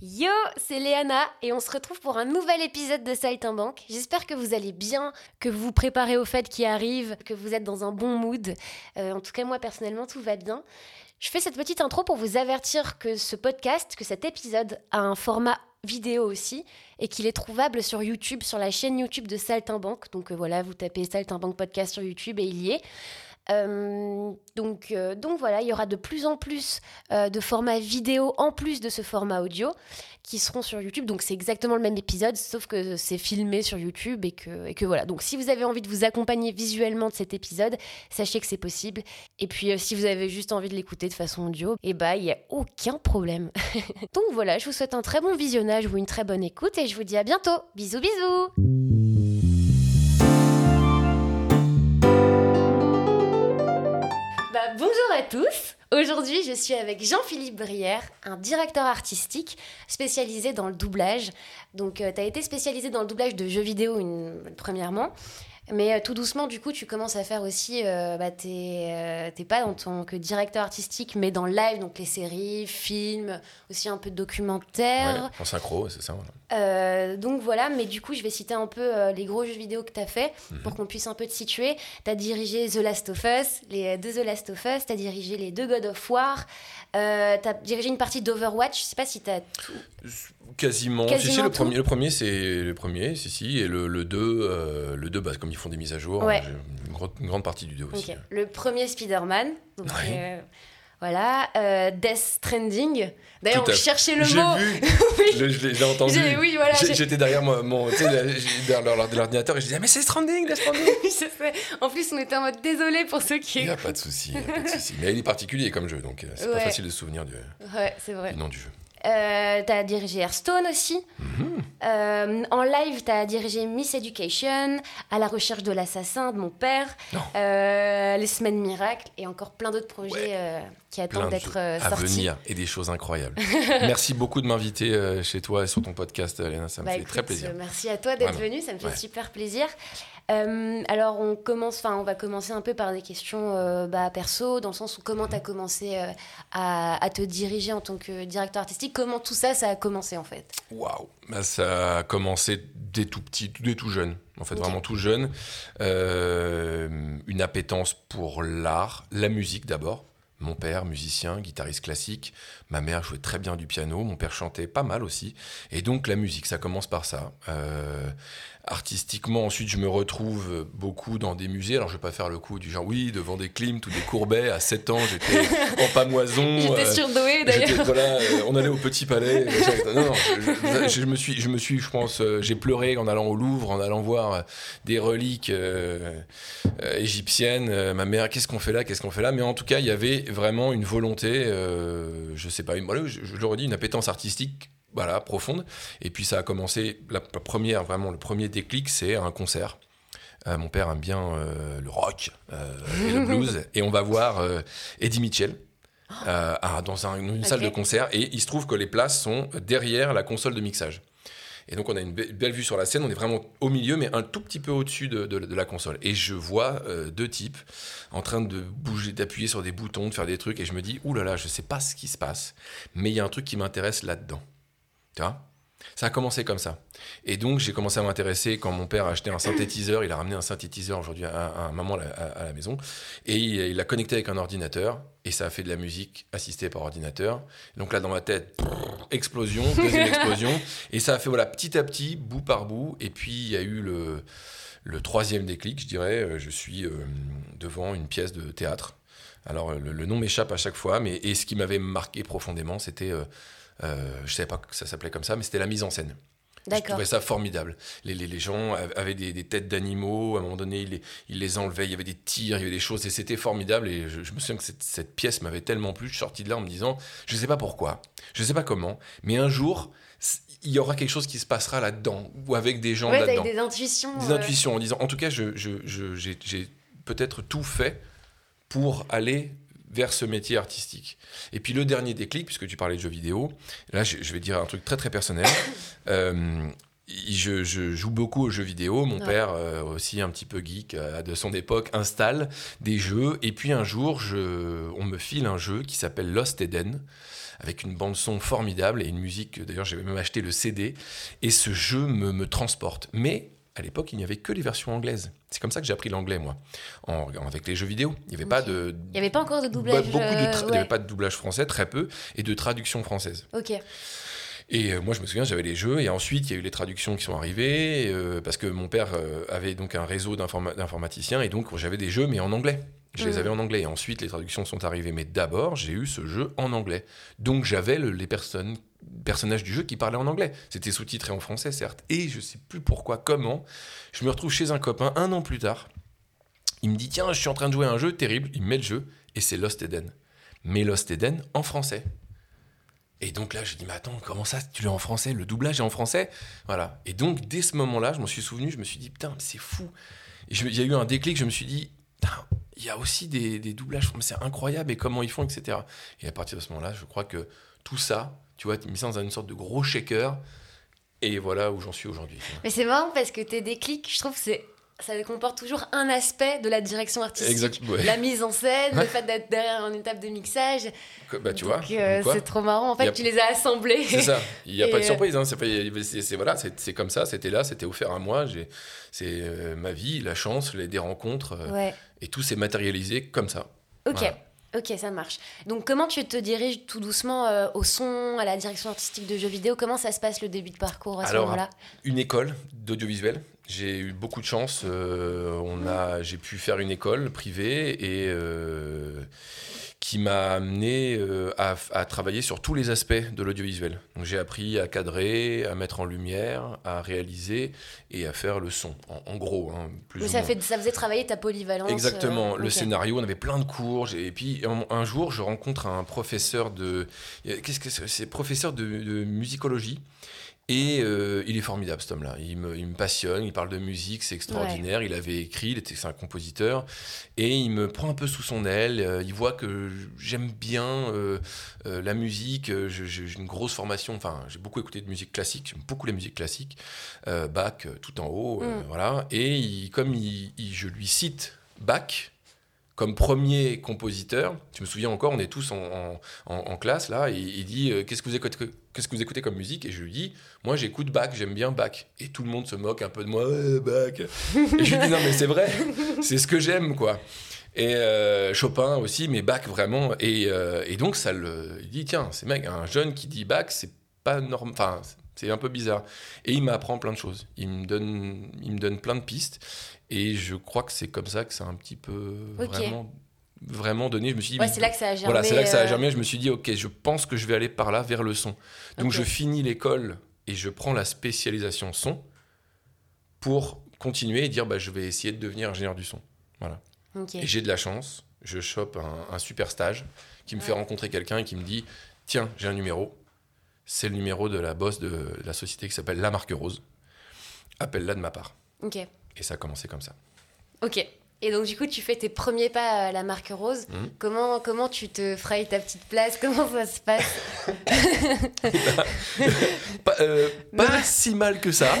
Yo, c'est Léana et on se retrouve pour un nouvel épisode de Saltimbanque. J'espère que vous allez bien, que vous vous préparez aux fêtes qui arrivent, que vous êtes dans un bon mood. Euh, en tout cas, moi personnellement, tout va bien. Je fais cette petite intro pour vous avertir que ce podcast, que cet épisode a un format vidéo aussi et qu'il est trouvable sur YouTube, sur la chaîne YouTube de Saltimbanque. Donc euh, voilà, vous tapez Saltimbanque Podcast sur YouTube et il y est. Euh, donc, euh, donc voilà, il y aura de plus en plus euh, de formats vidéo en plus de ce format audio qui seront sur YouTube. Donc c'est exactement le même épisode, sauf que c'est filmé sur YouTube et que, et que voilà. Donc si vous avez envie de vous accompagner visuellement de cet épisode, sachez que c'est possible. Et puis si vous avez juste envie de l'écouter de façon audio, eh bah il n'y a aucun problème. donc voilà, je vous souhaite un très bon visionnage ou une très bonne écoute et je vous dis à bientôt. Bisous bisous bonjour à tous. Aujourd'hui, je suis avec Jean-Philippe Brière, un directeur artistique spécialisé dans le doublage. Donc, tu as été spécialisé dans le doublage de jeux vidéo premièrement. Mais euh, tout doucement, du coup, tu commences à faire aussi. Euh, bah, t'es euh, t'es pas en tant que directeur artistique, mais dans le live, donc les séries, films, aussi un peu de documentaire. Ouais, en synchro, c'est ça. Euh, donc voilà, mais du coup, je vais citer un peu les gros jeux vidéo que tu as fait Mhm. pour qu'on puisse un peu te situer. Tu as dirigé The Last of Us, les deux The Last of Us, tu as dirigé les deux God of War, euh, tu as dirigé une partie d'Overwatch. Je sais pas si tu as. Quasiment. Quasiment si, si, le premier, le premier c'est le premier, si, si, et le, le 2, euh, le 2 bah, comme ils font des mises à jour, Ouais. j'ai une, grande, une grande partie du 2 aussi. Le premier Spider-Man. Donc, euh, voilà. Euh, Death Stranding. D'ailleurs, on cherchait le mot. vu, Oui. je l'ai- je l'ai entendu. Oui, voilà, J'étais derrière moi, mon, derrière l'or- l'ordinateur et je disais, ah, mais c'est Stranding, Death Stranding. En plus, on était en mode désolé pour ceux qui. Il n'y a pas de souci, pas. Mais il est particulier comme jeu, donc euh, c'est pas Ouais. facile de se souvenir du, Ouais, c'est vrai. du nom du jeu. Euh, t'as dirigé Hearthstone aussi. Mhm. Euh, en live, t'as dirigé Miss Education, À la recherche de l'assassin de mon père, euh, Les Semaines Miracles et encore plein d'autres projets Ouais. Qui attendent de d'être euh, à sortis. venir et des choses incroyables. Merci beaucoup de m'inviter euh, chez toi et sur ton podcast, Léna, ça me Bah, fait écoute, très plaisir. Merci à toi d'être venu, ça me fait Ouais. super plaisir. Euh, alors on commence, enfin on va commencer un peu par des questions bah, perso, dans le sens où comment tu as commencé à, à te diriger en tant que directeur artistique, comment tout ça, ça a commencé en fait? Waouh bah, Ça a commencé dès tout petit, dès tout jeune. En fait, vraiment tout jeune. Euh, une appétence pour l'art, la musique d'abord. Mon père, musicien, guitariste classique. Ma mère jouait très bien du piano. Mon père chantait pas mal aussi. Et donc la musique, ça commence par ça. Euh, artistiquement, ensuite, je me retrouve beaucoup dans des musées. Alors, je vais pas faire le coup du genre, oui, devant des Klimt ou des Courbet. À 7 ans, j'étais en pamoison. J'étais euh, surdouée J'étais- d'ailleurs. voilà, euh, on allait au Petit Palais. Non, non, je, je- je me suis, je me suis, je pense, euh, j'ai pleuré en allant au Louvre, en allant voir euh, des reliques euh, euh, égyptiennes. Euh, ma mère, qu'est-ce qu'on fait là, qu'est-ce qu'on fait là? Mais en tout cas, il y avait vraiment une volonté, euh, je sais pas, je, je le redis, une appétence artistique. Voilà, profonde. Et puis ça a commencé, la, première, vraiment, le premier déclic, c'est un concert. Euh, mon père aime bien euh, le rock euh, et le blues. et on va voir euh, Eddie Mitchell. à- dans un- une salle de concert et il se trouve que les places sont derrière la console de mixage. Et donc on a une be- belle vue sur la scène, on est vraiment au milieu mais un tout petit peu au-dessus de, de- de la console. Et je vois deux types en train de bouger, d'appuyer sur des boutons, de faire des trucs et je me dis, oulala, là là, je sais pas ce qui se passe, mais il y a un truc qui m'intéresse là-dedans. Tu vois? Ça a commencé comme ça. Et donc, j'ai commencé à m'intéresser quand mon père a acheté un synthétiseur. Il a ramené un synthétiseur aujourd'hui à, à un moment à, à- la maison. Et il l'a connecté avec un ordinateur. Et ça a fait de la musique assistée par ordinateur. Donc là, dans ma tête, explosion, deuxième explosion. Et ça a fait, voilà, petit à petit, bout par bout. Et puis, il y a eu le, le troisième déclic, je dirais. Euh, Je suis euh, devant une pièce de théâtre. Alors, le, le nom m'échappe à chaque fois. Mais, et ce qui m'avait marqué profondément, c'était... euh, euh, je savais pas que ça s'appelait comme ça, mais c'était la mise en scène. Je trouvais ça formidable. Les, les, les gens avaient des, des têtes d'animaux, à un moment donné, ils les, ils les enlevaient, il y avait des tirs, il y avait des choses, et c'était formidable. Et je, je me souviens que cette, cette pièce m'avait tellement plu, je suis sorti de là en me disant, je ne sais pas pourquoi, je ne sais pas comment, mais un jour, il y aura quelque chose qui se passera là-dedans, ou avec des gens Ouais, là-dedans. des intuitions. Des euh, intuitions, en disant, en tout cas, j'ai peut-être tout fait pour aller vers ce métier artistique. Et puis le dernier déclic, puisque tu parlais de jeux vidéo, là je, je vais dire un truc très très personnel. Euh, je, je joue beaucoup aux jeux vidéo. Mon Ouais. père, euh, aussi un petit peu geek euh, de son époque, installe des jeux. Et puis un jour, je, on me file un jeu qui s'appelle Lost Eden. avec une bande son formidable et une musique. D'ailleurs, j'avais même acheté le CD et ce jeu me, me transporte. Mais à l'époque, il n'y avait que les versions anglaises. C'est comme ça que j'ai appris l'anglais, moi, en, avec les jeux vidéo. Il n'y avait pas de. Il n'y avait pas encore de doublage. Beaucoup de euh, Il n'y avait pas de doublage français, très peu, et de traduction française. Ok. Et euh, moi, je me souviens, j'avais les jeux, et ensuite, il y a eu les traductions qui sont arrivées, euh, parce que mon père euh, avait donc un réseau d'informa- d'informaticiens, et donc j'avais des jeux, mais en anglais. Je les Mhm. avais en anglais. Et ensuite, les traductions sont arrivées. Mais d'abord, j'ai eu ce jeu en anglais. Donc, j'avais le- les personnes, personnages du jeu qui parlaient en anglais. C'était sous-titré en français, certes. Et je sais plus pourquoi, comment. Je me retrouve chez un copain un an plus tard. Il me dit Tiens, je suis en train de jouer à un jeu terrible. Il me met le jeu. Et c'est Lost Eden. Mais Lost Eden en français. Et donc là, je dis, mais attends, comment ça, tu l'as en français? Le doublage est en français? Voilà. Et donc, dès ce moment-là, je m'en suis souvenu, je me suis dit, putain, c'est fou. Il y a eu un déclic, je me suis dit, il y a aussi des, des doublages, c'est incroyable, et comment ils font, etc. Et à partir de ce moment-là, je crois que tout ça, tu vois, tu mis ça dans une sorte de gros shaker, et voilà où j'en suis aujourd'hui. Mais c'est marrant parce que tes déclics, je trouve, c'est ça comporte toujours un aspect de la direction artistique. Exact, ouais. La mise en scène, le fait d'être derrière une étape de mixage. Bah, tu vois, euh, c'est trop marrant. En fait, a- tu les as assemblés. C'est ça. Il n'y a Et, pas de euh, surprise. Hein. C'est, voilà, c'est, comme ça. C'était là. C'était offert à moi. C'est euh, ma vie, la chance, les, des rencontres. euh, Ouais. Et tout s'est matérialisé comme ça. Ok. Voilà. Ok, ça marche. Donc, comment tu te diriges tout doucement euh, au son, à la direction artistique de jeux vidéo? Comment ça se passe le début de parcours à ce moment-là? Une école d'audiovisuel. J'ai eu beaucoup de chance. euh, on a, j'ai pu faire une école privée et euh, qui m'a amené euh, à, à travailler sur tous les aspects de l'audiovisuel. Donc j'ai appris à cadrer, à mettre en lumière, à réaliser et à faire le son. En, en gros, hein, plus Mais ou ça, moins. fait, ça faisait travailler ta polyvalence. Exactement. Le scénario, on avait plein de cours. Et puis un, un jour, je rencontre un professeur de. Qu'est-ce que c'est? C'est professeur de, de musicologie. Et euh, il est formidable, cet homme-là. Il me, il me passionne, il parle de musique, c'est extraordinaire. Il avait écrit, il était c'est un compositeur. Et il me prend un peu sous son aile. euh, il voit que j'aime bien euh, la musique. J'ai une grosse formation. Enfin, j'ai beaucoup écouté de musique classique. J'aime beaucoup la musique classique. Bach, tout en haut. Mm. voilà. Et il- comme il- je lui cite Bach comme premier compositeur, je me souviens encore, on est tous en, classe là, il dit euh, qu'est-ce que vous écoutez, comme musique? Et je lui dis, moi j'écoute Bach, j'aime bien Bach. Et tout le monde se moque un peu de moi, Bach. et je lui dis non mais c'est vrai, c'est ce que j'aime quoi. Et euh, Chopin aussi, mais Bach vraiment. Et, euh, et donc ça le, il dit tiens, c'est mec, un jeune qui dit Bach, c'est pas normal, enfin c'est un peu bizarre. Et il m'apprend plein de choses. Il me donne, il me donne plein de pistes. Et je crois que c'est comme ça que ça a un petit peu vraiment, vraiment donné. Je me suis dit, Ouais, c'est là que ça a germé. voilà, c'est là que ça a euh, germé. Je me suis dit, ok, je pense que je vais aller par là, vers le son. Donc je finis l'école et je prends la spécialisation son pour continuer et dire, bah, je vais essayer de devenir ingénieur du son. Voilà. Et j'ai de la chance. Je chope un, un super stage qui me fait rencontrer quelqu'un et qui me dit, tiens, j'ai un numéro. C'est le numéro de la boss de la société qui s'appelle La Marque Rose. Appelle-la de ma part. Ok. Et ça a commencé comme ça. Ok. Et donc, du coup, tu fais tes premiers pas à la marque rose. Mhm. Comment, comment tu te frayes ta petite place? Comment ça se passe? Pas, euh, pas si mal que ça.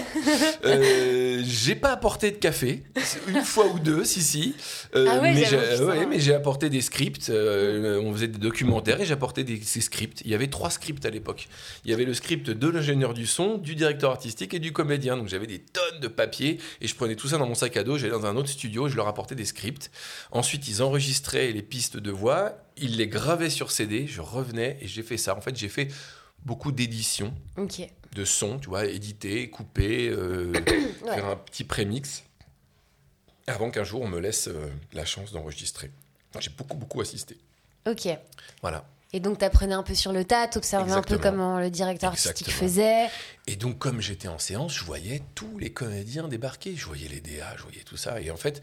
Euh, j'ai pas apporté de café, une fois ou deux, si si. Euh, Ah ouais, mais j'ai ouais, mais j'ai apporté des scripts. on faisait des documentaires et j'ai apporté des, ces scripts. Il y avait trois scripts à l'époque. Il y avait le script de l'ingénieur du son, du directeur artistique et du comédien. Donc j'avais des tonnes de papier et je prenais tout ça dans mon sac à dos. J'allais dans un autre studio et je leur apportais des scripts. Ensuite, ils enregistraient les pistes de voix, ils les gravaient sur CD. Je revenais et j'ai fait ça. En fait, j'ai fait beaucoup d'éditions de son, tu vois, éditer, couper, euh, Ouais. faire un petit prémix, avant qu'un jour on me laisse euh, la chance d'enregistrer. J'ai beaucoup, beaucoup assisté. Ok. Voilà. Et donc, t'apprenais un peu sur le tas, t'observais un peu comment le directeur artistique Exactement. faisait. Et donc, comme j'étais en séance, je voyais tous les comédiens débarquer. Je voyais les DA, je voyais tout ça. Et en fait,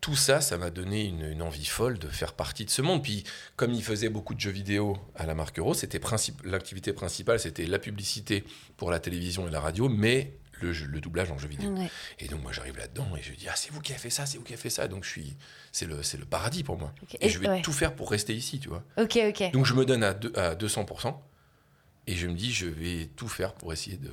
tout ça, ça m'a donné une, une envie folle de faire partie de ce monde. Puis, comme il faisait beaucoup de jeux vidéo à la marque Euro, c'était l'activité principale, c'était la publicité pour la télévision et la radio, mais le, jeu- le doublage en jeu vidéo. Ouais. Et donc moi j'arrive là-dedans et je dis ah c'est vous qui avez fait ça, c'est vous qui avez fait ça. Donc je suis c'est le c'est le paradis pour moi. Et, je vais ouais. tout faire pour rester ici, tu vois. Ok, ok. Donc je me donne à, deux- à 200% et je me dis je vais tout faire pour essayer de,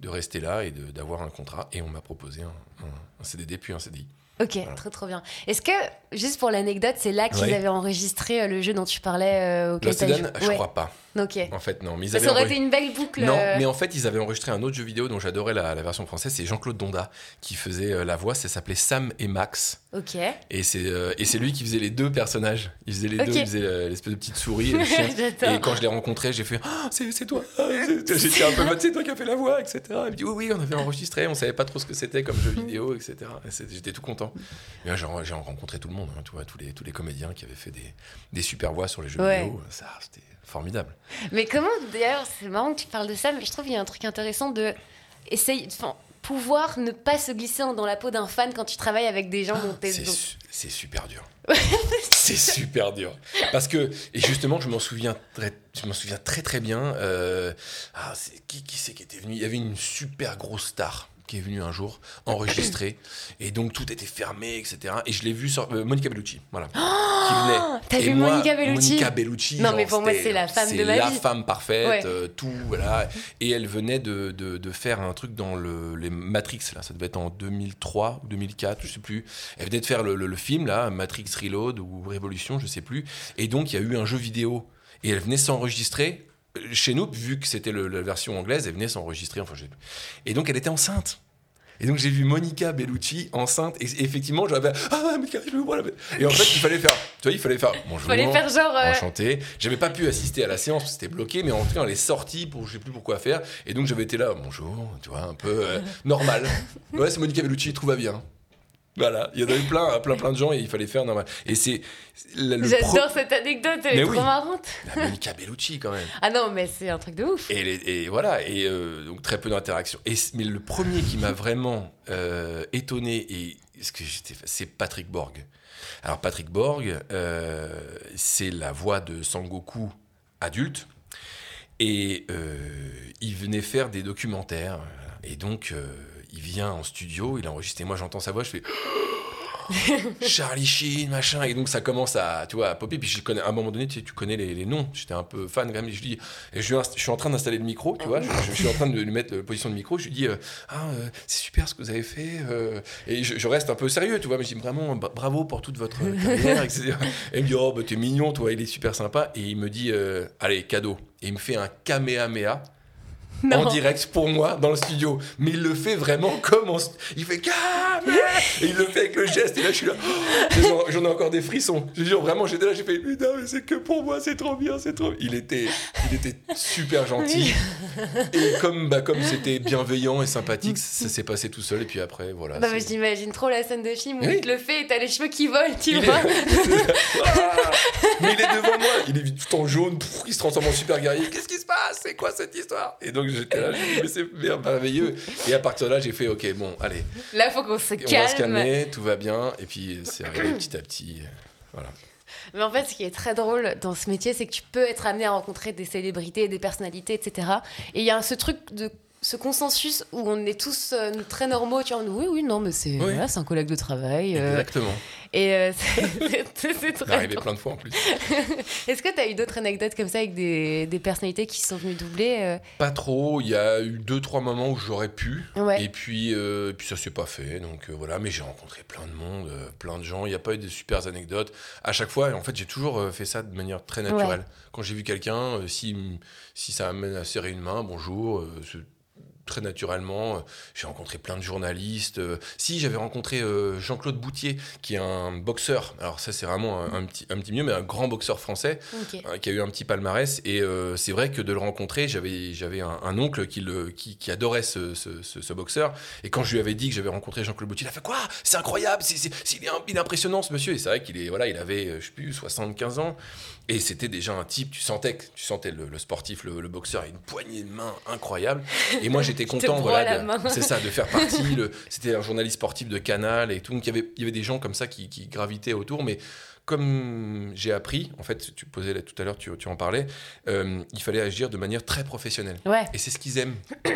de rester là et de- d'avoir un contrat. Et on m'a proposé un, un- un CDD puis un CDI. Ok, Voilà. trop trop bien. Est-ce que, juste pour l'anecdote, c'est là qu'ils Ouais. avaient enregistré euh, le jeu dont tu parlais euh, auquel Lost Eden, je Ouais. crois pas. Ok. En fait, non. Mais ils Ça, aurait été une belle boucle. Non, euh, mais en fait, ils avaient enregistré un autre jeu vidéo dont j'adorais la, la version française. C'est Jean-Claude Donda qui faisait euh, la voix. Ça s'appelait Sam et Max. Ok. Et c'est euh, et c'est lui qui faisait les deux personnages. Il faisait les deux. Il faisait l'espèce de petite souris et le chien. Et quand je l'ai rencontré, j'ai fait Ah, c'est toi. Ah, J'étais un peu mode, c'est toi qui as fait la voix, etc. Il me dit oui, oui, on avait enregistré, on savait pas trop ce que c'était comme jeu vidéo, etc. Et J'étais tout content. J'ai j'ai rencontré tout le monde, hein, tu vois, tous les, tous les comédiens qui avaient fait des, des super voix sur les jeux Ouais. vidéo. Ça, c'était formidable. Mais comment, d'ailleurs, c'est marrant que tu parles de ça, mais je trouve qu'il y a un truc intéressant de essayer, enfin, pouvoir ne pas se glisser dans la peau d'un fan quand tu travailles avec des gens dont t'es. C'est super dur. c'est super dur. Parce que, et justement, je m'en souviens très, je m'en souviens très très bien. euh, ah, qui, qui c'est qui était venu? Il y avait une super grosse star qui est venue un jour enregistrer. Et donc tout était fermé etc et je l'ai vu sur euh, Monica Bellucci voilà. Qui venait. T'as vu moi, Monica Bellucci Monica Bellucci Non, genre, mais pour moi, c'est la femme de ma la vie. femme parfaite Ouais. euh, tout voilà. Et elle venait de, de, de faire un truc dans le, les Matrix là. Ça devait être en 2003 ou 2004 je sais plus. Elle venait de faire le, le- le film là Matrix Reload ou Révolution je sais plus. Et donc il y a eu un jeu vidéo. Et elle venait s'enregistrer Euh, chez nous vu que c'était la version anglaise elle venait s'enregistrer enfin je sais plus. et donc elle était enceinte et donc j'ai vu Monica Bellucci enceinte et effectivement j'avais ah Monica je me vois là et en fait il fallait faire tu vois il fallait faire bonjour Fallait faire genre. euh, enchanté. J'avais pas pu assister à la séance, c'était bloqué, mais en tout cas, elle est sortie pour je sais plus pourquoi faire. Et donc, j'avais été là, bonjour, tu vois, un peu euh, normal. Ouais, c'est Monica Bellucci, tout va bien. Voilà, il y en avait plein, plein, plein de gens et il fallait faire normal. Et c'est pro- J'adore cette anecdote, elle Mais est oui. trop marrante. La Monica Bellucci quand même. Ah non, mais c'est un truc de ouf. Et, voilà, et euh, donc très peu d'interaction. Mais le premier qui m'a vraiment euh, étonné et ce que j'étais, c'est Patrick Borg. Alors Patrick Borg, euh, c'est la voix de Sangoku adulte, et euh, il venait faire des documentaires. Et donc il vient en studio, il enregistre. Et moi j'entends sa voix, je fais. Charlie Sheen, machin, et donc ça commence à, tu vois, à popper. Puis je connais, à un moment donné, tu, sais, tu connais les, les noms. J'étais un peu fan quand même. Et je dis, et je, je suis en train d'installer le micro, tu vois. Je, je suis en train de lui mettre la position de micro. Je lui dis, euh, ah, euh, c'est super ce que vous avez fait. euh. et je, je reste un peu sérieux, tu vois. Mais je dis vraiment, bra- bravo pour toute votre carrière, etc. Et il me dit, oh, bah, t'es mignon, toi, il est super sympa. Et il me dit, euh, allez, cadeau. Et il me fait un Kamehameha en direct pour moi dans le studio. Mais il le fait vraiment comme en... Il fait Kamehameha Et il le fait avec le geste. Et là, je suis là. oh, J'en- ai encore des frissons. Je jure, vraiment, j'étais là, j'ai fait Putain, mais c'est que pour moi, c'est trop bien, c'est trop. Il était, il était super gentil. Et comme bah, comme c'était bienveillant et sympathique, ça s'est passé tout seul. Et puis après, voilà. Bah, c'est- mais j'imagine trop la scène de film où Oui. il te le fait et t'as les cheveux qui volent, tu il est... vois. Ah mais il est devant moi, il est tout en jaune, pff, il se transforme en super guerrier. Qu'est-ce qui se passe? C'est quoi cette histoire? Et donc j'étais là, j'ai dit, mais c'est merveilleux. Et à partir de là, j'ai fait, ok, bon, allez, Là, faut qu'on se on va se calme. calmer, tout va bien. Et puis c'est arrivé petit à petit. Voilà. Mais en fait, ce qui est très drôle dans ce métier, c'est que tu peux être amené à rencontrer des célébrités, des personnalités, etc. Et il y a ce truc de ce consensus où on est tous euh, très normaux, tu vois, oui, oui, non, mais c'est Oui. voilà, c'est un collègue de travail. euh, Exactement. et euh, c'est- très arrivé plein de fois en plus. Est-ce que tu as eu d'autres anecdotes comme ça avec des, des personnalités qui sont venues doubler euh? Pas trop. Il y a eu deux, trois moments où j'aurais pu. Ouais. Et puis, et puis ça s'est pas fait. Donc voilà. Mais j'ai rencontré plein de monde, plein de gens. Il n'y a pas eu de super anecdotes. À chaque fois, en fait, j'ai toujours fait ça de manière très naturelle. Quand j'ai vu quelqu'un, si, si ça amène à serrer une main, bonjour. Très naturellement. J'ai rencontré plein de journalistes. Si, j'avais rencontré euh, Jean-Claude Boutier, qui est un boxeur. Alors ça, c'est vraiment un, un petit, un petit mieux, mais un grand boxeur français euh, qui a eu un petit palmarès. Et euh, c'est vrai que de le rencontrer, j'avais, j'avais un, un oncle qui, le, qui, qui adorait ce, ce, ce- ce boxeur. Et quand je lui avais dit que j'avais rencontré Jean-Claude Boutier, il a fait quoi? C'est incroyable, c'est, c'est- c'est- il, est, un- il est impressionnant ce monsieur. Et c'est vrai qu'il est, voilà, il avait, euh, je sais plus, 75 ans. Et c'était déjà un type, tu sentais, que- tu sentais le, le sportif, le, le boxeur, une poignée de main incroyable. Et moi, j'étais te content, voilà, c'est ça, de faire partie. c'était un journaliste sportif de Canal et tout. Donc il y avait, il y avait des gens comme ça qui, qui gravitaient autour. Mais comme j'ai appris, en fait, tu posais là, tout à l'heure, tu, tu en parlais, euh, il fallait agir de manière très professionnelle. Ouais. Et c'est ce qu'ils aiment.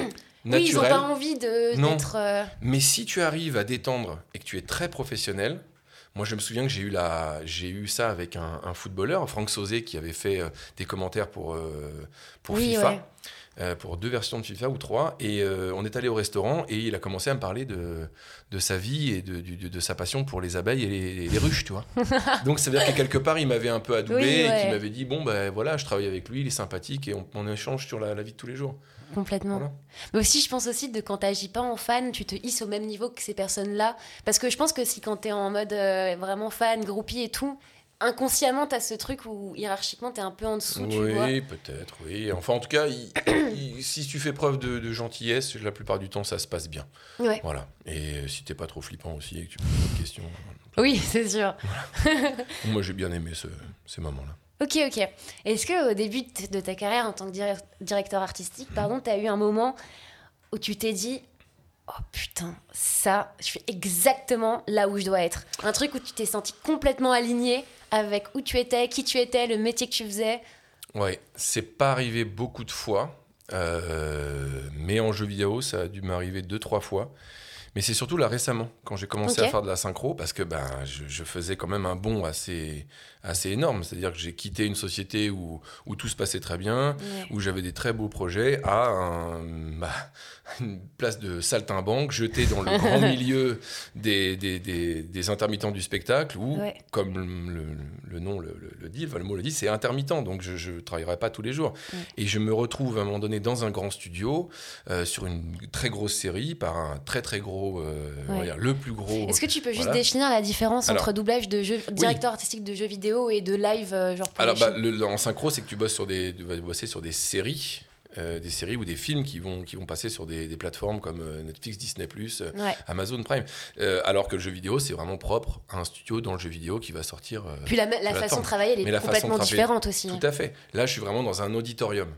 Oui, ils ont Naturel. pas envie de- d'être. euh, Mais si tu arrives à détendre et que tu es très professionnel, moi je me souviens que j'ai eu, la, j'ai eu ça avec un, un footballeur, Franck Sauzé, qui avait fait euh, des commentaires pour, euh, pour Oui, FIFA. ouais. euh, pour deux versions de FIFA ou trois. Et on est allé au restaurant et il a commencé à me parler de, de sa vie et de, du- de- de sa passion pour les abeilles et les, les ruches, tu vois. Donc ça veut dire que quelque part, il m'avait un peu adoubé Oui, et qu'il m'avait dit bon, ben voilà, je travaille avec lui, il est sympathique et on, on échange sur la, la vie de tous les jours. Complètement. Voilà. Mais aussi, je pense aussi de quand t'agis pas en fan, tu te hisses au même niveau que ces personnes-là. Parce que je pense que si quand t'es en mode euh, vraiment fan, groupie et tout, inconsciemment, t'as ce truc où hiérarchiquement t'es un peu en dessous, tu vois. Oui, peut-être, oui. Enfin, en tout cas, il- il- si tu fais preuve de, de gentillesse, la plupart du temps, ça se passe bien. Ouais. Voilà. Et si t'es pas trop flippant aussi et que tu poses des questions. Oui, c'est sûr. Moi, j'ai bien aimé ce- ces moments-là. Ok, ok. Est-ce que au début de ta carrière en tant que dir- directeur artistique, pardon, t'as eu un moment où tu t'es dit Oh putain, ça, je suis exactement là où je dois être. Un truc où tu t'es senti complètement aligné avec où tu étais, qui tu étais, le métier que tu faisais? Ouais, c'est pas arrivé beaucoup de fois, euh, mais en jeu vidéo, ça a dû m'arriver deux, trois fois. Mais c'est surtout là récemment, quand j'ai commencé à faire de la synchro, parce que ben, je, je faisais quand même un bond assez, assez énorme. C'est-à-dire que j'ai quitté une société où, où tout se passait très bien, où j'avais des très beaux projets, à un- bah, une place de saltimbanque jetée dans le grand milieu des, des, des- des intermittents du spectacle, où, Ouais. comme le, nom le, dit, enfin, le mot le dit, c'est intermittent, donc je ne travaillerai pas tous les jours. Ouais. Et je me retrouve à un moment donné dans un grand studio, euh, sur une très grosse série, par un très très gros, euh, on va Ouais. dire, le plus gros. Est-ce que tu peux juste définir la différence Alors- entre doublage de jeu, directeur artistique de jeux vidéo et de live, euh, genre pour Alors, bah, le- en synchro, c'est que tu bosses sur des, tu vas bosser sur des séries. Euh, des séries ou des films qui vont, qui vont passer sur des, des plateformes comme euh, Netflix, Disney+, euh, Ouais. Amazon Prime. Euh, alors que le jeu vidéo, c'est vraiment propre à un studio dans le jeu vidéo qui va sortir. Puis la, la façon de travailler, elle est complètement différente aussi. Tout à fait. Là, je suis vraiment dans un auditorium.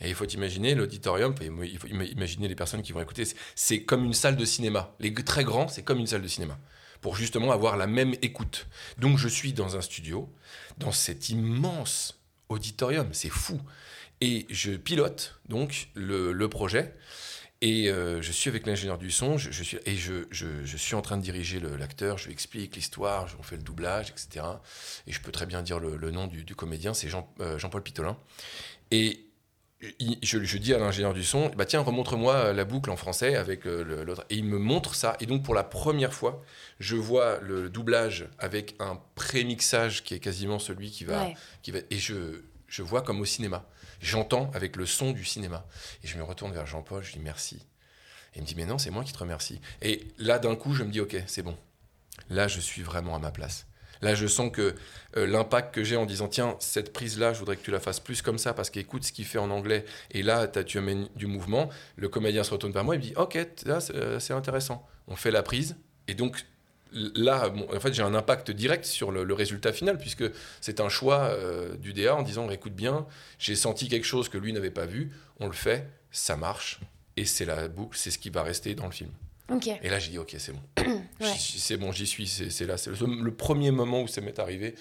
Et il faut imaginer l'auditorium, il faut ima- imaginer les personnes qui vont écouter, c'est- comme une salle de cinéma. Les très grands, c'est comme une salle de cinéma. Pour justement avoir la même écoute. Donc je suis dans un studio, dans cet immense auditorium, c'est fou. Et je pilote donc le, le projet. Et euh, je suis avec l'ingénieur du son, je, je suis, et je, je- je suis en train de diriger l'acteur, je lui explique l'histoire, on fait le doublage, etc. Et je peux très bien dire le, le nom du, du comédien, c'est euh, Jean-Paul Pitolin. Et il- je, dis à l'ingénieur du son, bah tiens, remontre-moi la boucle en français avec euh, l'autre. Et il me montre ça. Et donc pour la première fois, je vois le doublage avec un pré-mixage qui est quasiment celui qui va... Ouais. Qui va et je, je vois comme au cinéma. J'entends avec le son du cinéma. Et je me retourne vers Jean-Paul, je dis merci. Et il me dit, mais non, c'est moi qui te remercie. Et là, d'un coup, je me dis, ok, c'est bon. Là, je suis vraiment à ma place. Là, je sens que euh, l'impact que j'ai en disant, tiens, cette prise-là, je voudrais que tu la fasses plus comme ça, parce qu'écoute ce qu'il fait en anglais. Et là, t'as- tu amènes du mouvement. Le comédien se retourne vers moi et me dit, ok, là, euh, c'est intéressant. On fait la prise. Et donc, là, bon, en fait, j'ai un impact direct sur le, le résultat final, puisque c'est un choix euh, du DA en disant, écoute bien, j'ai senti quelque chose que lui n'avait pas vu, on le fait, ça marche. Et c'est la boucle, c'est ce qui va rester dans le film. Et là, j'ai dit, ok, c'est bon. Ouais. C'est bon, j'y suis, c'est c'est là. C'est le, le premier moment où ça m'est arrivé.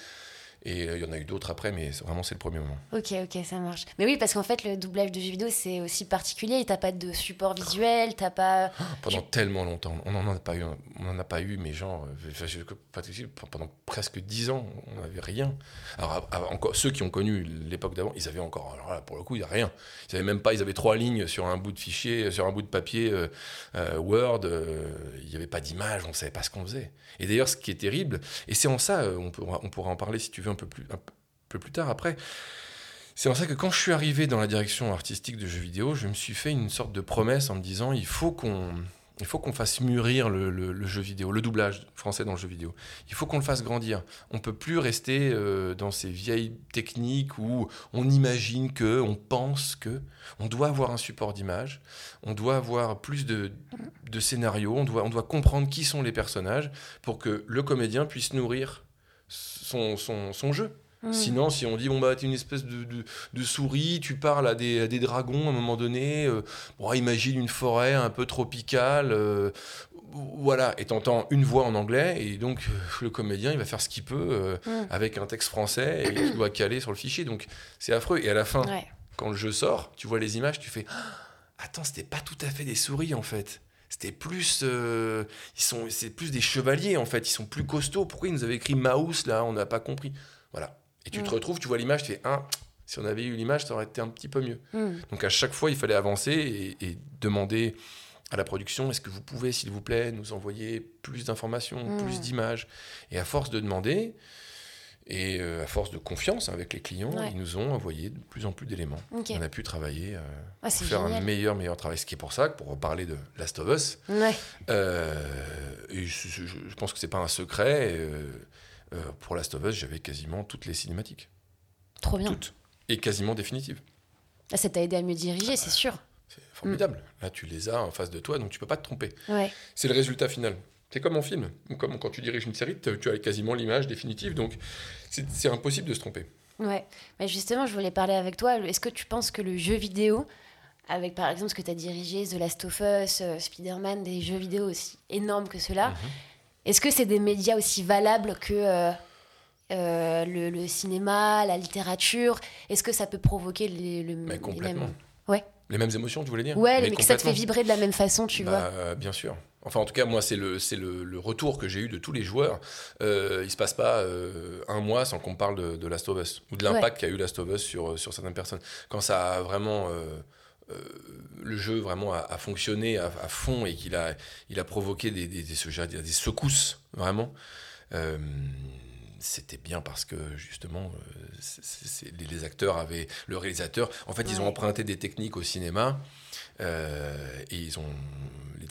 Et euh, il y en a eu d'autres après, mais vraiment, c'est le premier moment. Ok, ok, ça marche. Mais oui, parce qu'en fait, le doublage de jeux vidéo, c'est aussi particulier. T'as pas de support visuel, t'as pas. Pendant tellement longtemps, on n'en a pas eu, on en a pas eu, mais genre, euh, pendant presque dix ans, on n'avait rien. Alors, encore, ceux qui ont connu l'époque d'avant, ils avaient encore, alors là, pour le coup, il n'y a rien. Ils avaient même pas, ils avaient trois lignes sur un bout de fichier, sur un bout de papier euh, euh, Word, euh, il n'y avait pas d'image, on ne savait pas ce qu'on faisait. Et d'ailleurs, ce qui est terrible, et c'est en ça, euh, on pourra, on pourra en parler si tu veux un peu plus, un peu plus tard après, c'est en ça que quand je suis arrivé dans la direction artistique de jeux vidéo, je me suis fait une sorte de promesse en me disant il faut qu'on il faut qu'on fasse mûrir le, le- jeu vidéo, le doublage français dans le jeu vidéo. Il faut qu'on le fasse grandir. On peut plus rester euh, dans ces vieilles techniques où on imagine que, on pense que. On doit avoir un support d'image, on doit avoir plus de, de scénarios, on doit, on doit comprendre qui sont les personnages pour que le comédien puisse nourrir son, son, son jeu. Sinon, si on dit, bon, bah, t'es une espèce de, de, de souris, tu parles à des, à des dragons à un moment donné, euh, bon, imagine une forêt un peu tropicale, euh, voilà, et t'entends une voix en anglais, et donc euh, le comédien, il va faire ce qu'il peut avec un texte français, et il doit caler sur le fichier, donc c'est affreux. Et à la fin, Ouais. quand le jeu sort, tu vois les images, tu fais, Ah, attends, c'était pas tout à fait des souris, en fait. C'était plus, euh, ils sont, c'est plus des chevaliers en fait. Ils sont plus costauds. Pourquoi ils nous avaient écrit Mouse là? On n'a pas compris. Voilà. Et tu te Mm. retrouves, tu vois l'image, tu fais un, Si on avait eu l'image, ça aurait été un petit peu mieux. Hmm. Donc à chaque fois, il fallait avancer et, et demander à la production, est-ce que vous pouvez, s'il vous plaît, nous envoyer plus d'informations, Mm. plus d'images? Et à force de demander, et euh, à force de confiance avec les clients, Ouais. ils nous ont envoyé de plus en plus d'éléments. On a pu travailler, euh, Ah, pour faire un meilleur, meilleur travail. Ce qui est pour ça pour reparler de Last of Us, Ouais. euh, et je, je- je pense que c'est pas un secret, pour Last of Us, j'avais quasiment toutes les cinématiques. Trop bien. Toutes. Et quasiment définitives. Ah, ça t'a aidé à mieux diriger, c'est sûr. C'est formidable. Là, tu les as en face de toi, donc tu peux pas te tromper. Ouais. C'est le résultat final. C'est comme en film, ou comme quand tu diriges une série, tu as quasiment l'image définitive, donc c'est impossible de se tromper. Ouais. Mais justement, je voulais parler avec toi. Est-ce que tu penses que le jeu vidéo, avec par exemple ce que tu as dirigé, The Last of Us, euh, Spider-Man, des jeux vidéo aussi énormes que ceux-là, Mhm. est-ce que c'est des médias aussi valables que euh, euh, le, le cinéma, la littérature? Est-ce que ça peut provoquer les, le, Mais les complètement. mêmes... Ouais, Les mêmes émotions, tu voulais dire? Ouais Mais mais que ça te fait vibrer de la même façon, tu Bah, vois. euh, Bien sûr. Enfin, en tout cas, moi, c'est le, c'est le, le retour que j'ai eu de tous les joueurs. Euh, il se passe pas euh, un mois sans qu'on parle de, de Last of Us ou de l'impact qu'a eu Last of Us sur, sur certaines personnes. Quand ça a vraiment. euh, euh, le jeu vraiment a, a fonctionné à, à fond et qu'il a, il a provoqué des, des, des, secousses, vraiment. C'était bien parce que justement, les, acteurs avaient. Le réalisateur. En fait, ils ont emprunté des techniques au cinéma et ils ont.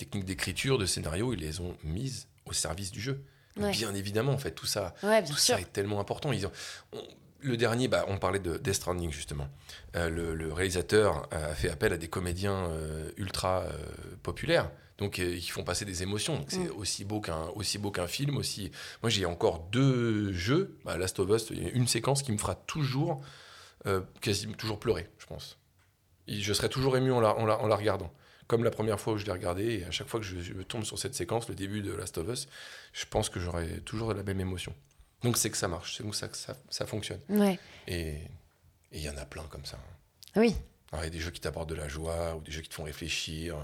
Techniques d'écriture, de scénario, ils les ont mises au service du jeu. Donc, Ouais. Bien évidemment, en fait, tout ça, Ouais, tout sûr. ça est tellement important. Ils ont- on- le dernier, bah, on parlait de Death Stranding justement. Euh, le, le réalisateur a fait appel à des comédiens euh, ultra euh, populaires, donc qui font passer des émotions. Donc, C'est Mm. aussi beau qu'un aussi beau qu'un film. Aussi, moi j'ai encore deux jeux, bah, Last of Us, il y a une séquence qui me fera toujours, quasiment toujours pleurer, je pense. Et je serai toujours ému en la, en la, en la regardant. Comme la première fois où je l'ai regardé, et à chaque fois que je, je tombe sur cette séquence, le début de Last of Us, je pense que j'aurai toujours la même émotion. Donc c'est que ça marche, c'est que ça, ça, ça fonctionne. Ouais. Et il y en a plein comme ça. Oui. Alors, il y a des jeux qui t'apportent de la joie ou des jeux qui te font réfléchir.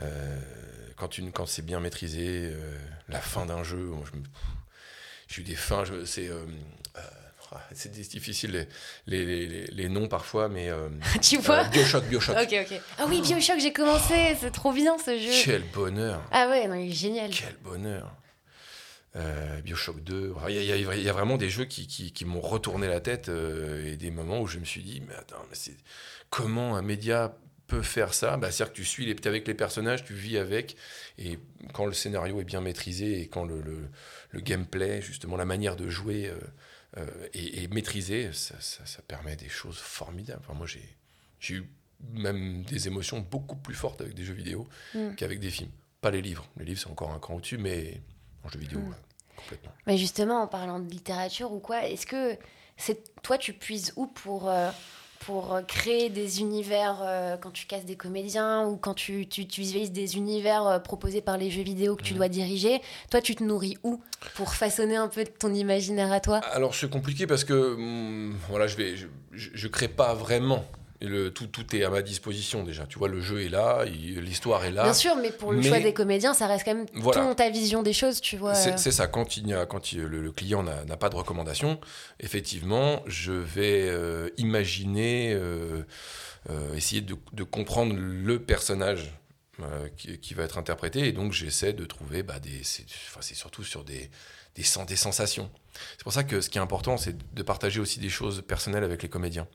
Euh, quand une, quand c'est bien maîtrisé, euh, la fin d'un jeu, moi, je me- j'ai eu des fins, c'est euh, ah, c'est di- difficile les, les, les, les noms parfois, mais euh, tu vois euh, Bioshock, Bioshock. Ok, ok. Ah oui, Bioshock, j'ai commencé. C'est trop bien ce jeu. Quel bonheur, Ah ouais, non, il est génial. quel bonheur. Euh, Bioshock 2, il y, a- il y a- il y a vraiment des jeux qui, qui, qui m'ont retourné la tête euh, et des moments où je me suis dit, mais attends, mais c'est comment un média peut faire ça? Bah, C'est-à-dire que tu suis les, t'es avec les personnages, tu vis avec, et quand le scénario est bien maîtrisé et quand le, le, le gameplay, justement la manière de jouer euh, est maîtrisée, ça, ça, ça permet des choses formidables. Enfin, moi, j'ai, j'ai eu même des émotions beaucoup plus fortes avec des jeux vidéo Mm. qu'avec des films. Pas les livres, les livres c'est encore un cran au-dessus, mais en jeu vidéo, Mm. ouais, complètement. Mais justement, en parlant de littérature ou quoi, est-ce que c'est toi, tu puises où pour, euh, pour euh, créer des univers euh, quand tu casses des comédiens ou quand tu, tu, tu visualises des univers euh, proposés par les jeux vidéo que tu dois diriger Toi, tu te nourris où pour façonner un peu ton imaginaire à toi? Alors c'est compliqué parce que hum, voilà, je vais, je, je, je crée pas vraiment. Le, tout, tout est à ma disposition déjà. Tu vois, le jeu est là, l'histoire est là. Bien sûr, mais pour le mais- choix des comédiens, ça reste quand même Voilà. ton, ta vision des choses, tu vois. C'est ça, quand, il y a, quand il- le, le client n'a pas de recommandation, effectivement, je vais euh, imaginer, euh, euh, essayer de, de comprendre le personnage qui, qui va être interprété, et donc j'essaie de trouver bah, des. C'est enfin, surtout sur des, des, des sensations. C'est pour ça que ce qui est important, c'est de partager aussi des choses personnelles avec les comédiens.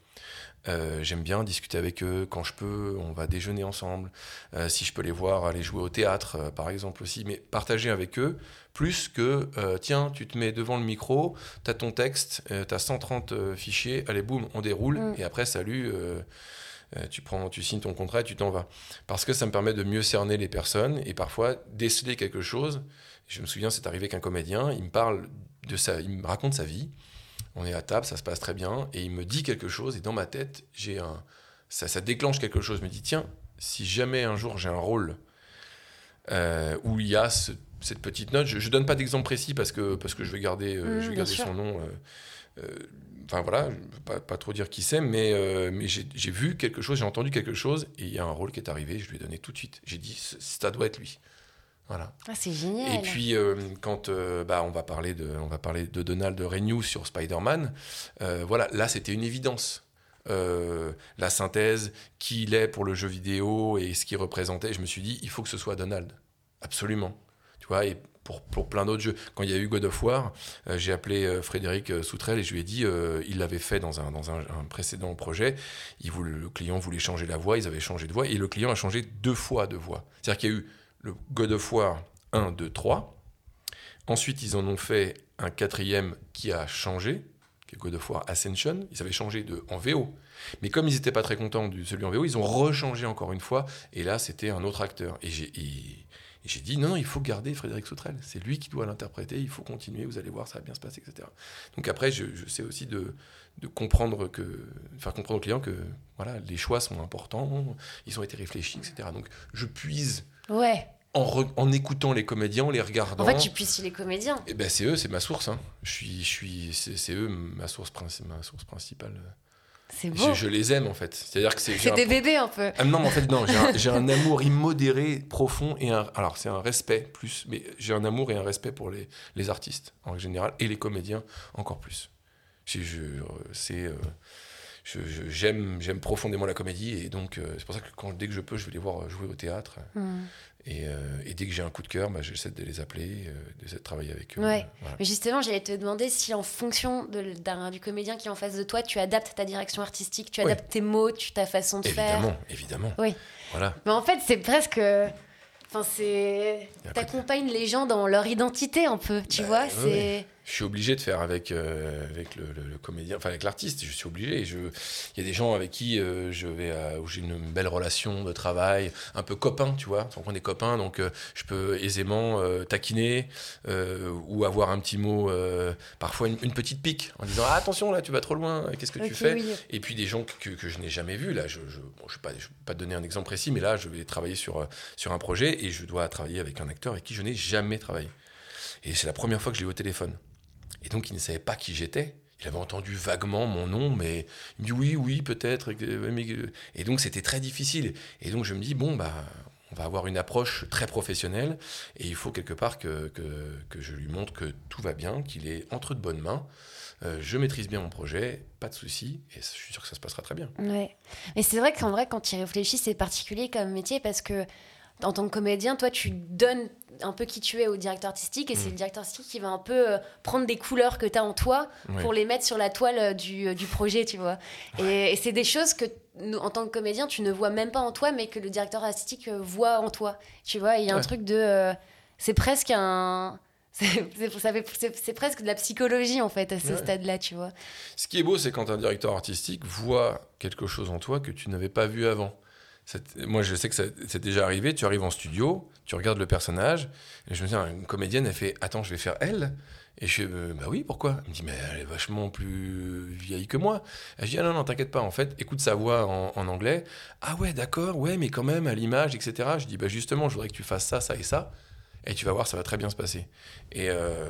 Euh, J'aime bien discuter avec eux quand je peux. On va déjeuner ensemble. Euh, si je peux les voir aller jouer au théâtre, euh, par exemple aussi. Mais partager avec eux plus que tiens, tu te mets devant le micro, tu as ton texte, tu as 130 euh, fichiers, allez boum, on déroule. Mm. Et après, salut. euh, tu, prends, tu signes ton contrat et tu t'en vas. Parce que ça me permet de mieux cerner les personnes et parfois déceler quelque chose. Je me souviens, c'est arrivé qu'un comédien, il me parle de il me raconte sa vie. On est à table, ça se passe très bien, et il me dit quelque chose, et dans ma tête, j'ai un, ça, ça déclenche quelque chose. Je me dis, tiens, si jamais un jour j'ai un rôle euh, où il y a ce- cette petite note, je ne donne pas d'exemple précis parce que, parce que je vais garder, euh, Mhm, je vais garder son nom. euh, Enfin voilà, je ne peux pas, pas trop dire qui c'est, mais, mais j'ai vu quelque chose, j'ai entendu quelque chose, et il y a un rôle qui est arrivé, je lui ai donné tout de suite. J'ai dit, ça doit être lui. Voilà. Ah, c'est génial. Et puis, euh, quand euh, bah, on, va parler de, on va parler de Donald Renew sur Spider-Man, euh, voilà, là, c'était une évidence. la synthèse, qui il est pour le jeu vidéo et ce qu'il représentait. Je me suis dit, il faut que ce soit Donald. Absolument. Tu vois, et pour, pour plein d'autres jeux. Quand il y a eu God of War, j'ai appelé Frédéric Soutrel et je lui ai dit, il l'avait fait dans, un, dans un, un précédent projet, il voulait, le client voulait changer la voix, ils avaient changé de voix, et le client a changé deux fois de voix. C'est-à-dire qu'il y a eu le God of War 1, 2, 3. Ensuite, ils en ont fait un quatrième qui a changé, qui est God of War Ascension. Ils avaient changé de, en VO. Mais comme ils n'étaient pas très contents de celui en VO, ils ont rechangé encore une fois. Et là, c'était un autre acteur. Et j'ai, dit, non, non, il faut garder Frédéric Sautrel. C'est lui qui doit l'interpréter. Il faut continuer. Vous allez voir, ça va bien se passer, etc. Donc après, je, sais aussi de, de comprendre que, faire comprendre aux clients que voilà, les choix sont importants. Ils ont été réfléchis, etc. Donc je puise Ouais. En, re- en écoutant les comédiens, en les regardant. En fait, tu puisses les comédiens. Eh ben, c'est eux, c'est ma source. hein. Je suis, je suis, c'est, eux ma source, ma source principale. C'est beau. je les aime en fait. C'est-à-dire que c'est. j'ai C'est un- des bébés un peu. Ah, non, mais en fait, non. J'ai un, amour immodéré, profond et un. Alors, c'est un respect plus, mais j'ai un amour et un respect pour les, les artistes en général et les comédiens encore plus. C'est. euh, j'aime, j'aime profondément la comédie et donc euh, c'est pour ça que quand, dès que je peux, je vais les voir euh, jouer au théâtre. Hmm. Et, euh, et dès que j'ai un coup de cœur, bah, j'essaie de les appeler, euh, d'essayer de travailler avec eux. Ouais. Voilà. Mais justement, j'allais te demander si en fonction de, d'un- du comédien qui est en face de toi, tu adaptes ta direction artistique, tu adaptes tes mots, tu, ta façon de faire. Évidemment, évidemment. Oui. Voilà. Mais en fait, c'est presque. Enfin, c'est. T'accompagnes les gens dans leur identité un peu, tu Bah, vois. ouais, c'est. Je suis obligé de faire avec, euh, avec le, le- le comédien, enfin avec l'artiste, je suis obligé. Il y a des gens avec qui euh, je vais, à- où j'ai une belle relation de travail, un peu copain, tu vois, on est copains, donc euh, je peux aisément euh, taquiner euh, ou avoir un petit mot, euh, parfois une, une petite pique, en disant ah, attention là, tu vas trop loin, qu'est-ce que tu fais? oui. Et puis des gens que, que je n'ai jamais vus, là, je ne je, bon, je vais pas, je vais pas donner un exemple précis, mais là, je vais travailler sur, euh, sur un projet et je dois travailler avec un acteur avec qui je n'ai jamais travaillé. Et c'est la première fois que je l'ai eu au téléphone. Et donc, il ne savait pas qui j'étais. Il avait entendu vaguement mon nom, mais il me dit oui, oui, peut-être. Et donc, c'était très difficile. Et donc, je me dis, bon, bah, on va avoir une approche très professionnelle. Et il faut quelque part que, que, que je lui montre que tout va bien, qu'il est entre de bonnes mains. Euh, je maîtrise bien mon projet, pas de souci. Et je suis sûr que ça se passera très bien. Ouais. Mais c'est vrai qu'en vrai, quand tu y réfléchis, c'est particulier comme métier parce que en tant que comédien, toi, tu donnes un peu qui tu es au directeur artistique et c'est Mm. le directeur artistique qui va un peu euh, prendre des couleurs que tu as en toi pour les mettre sur la toile euh, du, euh, du projet, tu vois. Et, et c'est des choses que, nous, en tant que comédien, tu ne vois même pas en toi, mais que le directeur artistique voit en toi, tu vois. Et Il y a un truc de... euh, c'est presque un... C'est presque de la psychologie, en fait, à ce Ouais. stade-là, tu vois. Ce qui est beau, c'est quand un directeur artistique voit quelque chose en toi que tu n'avais pas vu avant. Moi, je sais que c'est déjà arrivé. Tu arrives en studio, tu regardes le personnage, et je me dis, une comédienne, elle fait Attends, je vais faire elle Et je fais euh, Bah oui, pourquoi? Elle me dit Mais elle est vachement plus vieille que moi. Elle dit Ah non, non, t'inquiète pas, en fait, écoute sa voix en, en anglais. Ah ouais, d'accord, ouais, mais quand même, à l'image, etc. Je dis Bah justement, je voudrais que tu fasses ça, ça et ça. Et tu vas voir, ça va très bien se passer. Et euh,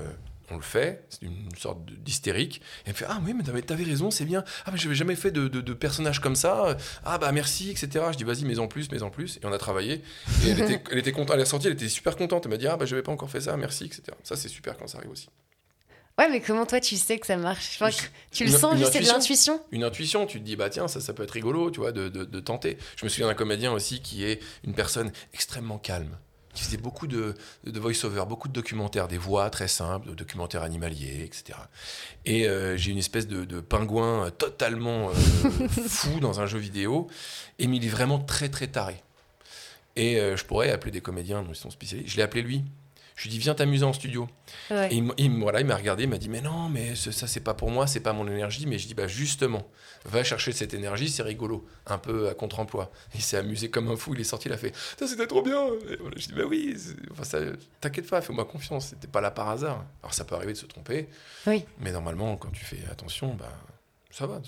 on le fait, c'est une sorte d'hystérique. Et elle me fait Ah oui, mais t'avais, raison, c'est bien. Ah, mais j'avais jamais fait de, de, de personnage comme ça. Ah, bah merci, etc. Je dis Vas-y, mets en plus, mets en plus. Et on a travaillé. Et elle était, elle était contente, elle est ressortie, elle était super contente. Elle m'a dit Ah, bah j'avais pas encore fait ça, merci, etc. Ça, c'est super quand ça arrive aussi. Ouais, mais comment toi, tu sais que ça marche? Enfin, Tu le sens juste, c'est de intuition. l'intuition? Une intuition, tu te dis Bah tiens, ça, ça peut être rigolo, tu vois, de, de, de tenter. Je me souviens d'un comédien aussi qui est une personne extrêmement calme. Qui faisait beaucoup de, de voice-over, beaucoup de documentaires, des voix très simples, de documentaires animaliers, etc. Et euh, j'ai une espèce de, de pingouin totalement euh, fou dans un jeu vidéo, et mais il est vraiment très très taré. Et euh, je pourrais appeler des comédiens dont ils sont spécialisés. Je l'ai appelé lui. Je lui ai dit viens t'amuser en studio. Ouais. Et il, voilà, il m'a regardé, il m'a dit mais non, mais ce- ça c'est pas pour moi, c'est pas mon énergie. Mais je dis bah justement, va chercher cette énergie, c'est rigolo, un peu à contre-emploi. Il s'est amusé comme un fou, il est sorti, il a fait ça c'était trop bien. Et voilà, je dis bah oui, enfin, t'inquiète pas, fais-moi confiance, c'était pas là par hasard. Alors ça peut arriver de se tromper, Oui. mais normalement quand tu fais attention, bah ça va,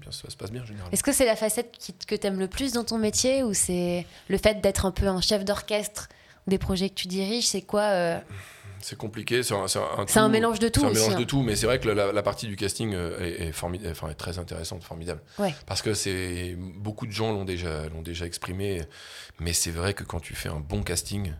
bien, ça se passe bien généralement. Est-ce que c'est la facette qui, que tu aimes le plus dans ton métier ou c'est le fait d'être un peu un chef d'orchestre des projets que tu diriges C'est quoi euh, C'est compliqué, c'est un, mélange de tout C'est un aussi, mélange hein. de tout, mais c'est vrai que la, la partie du casting euh, est, est formidable, enfin, est très intéressante, formidable. Ouais. Parce que c'est beaucoup de gens l'ont déjà, l'ont déjà exprimé, mais c'est vrai que quand tu fais un bon casting,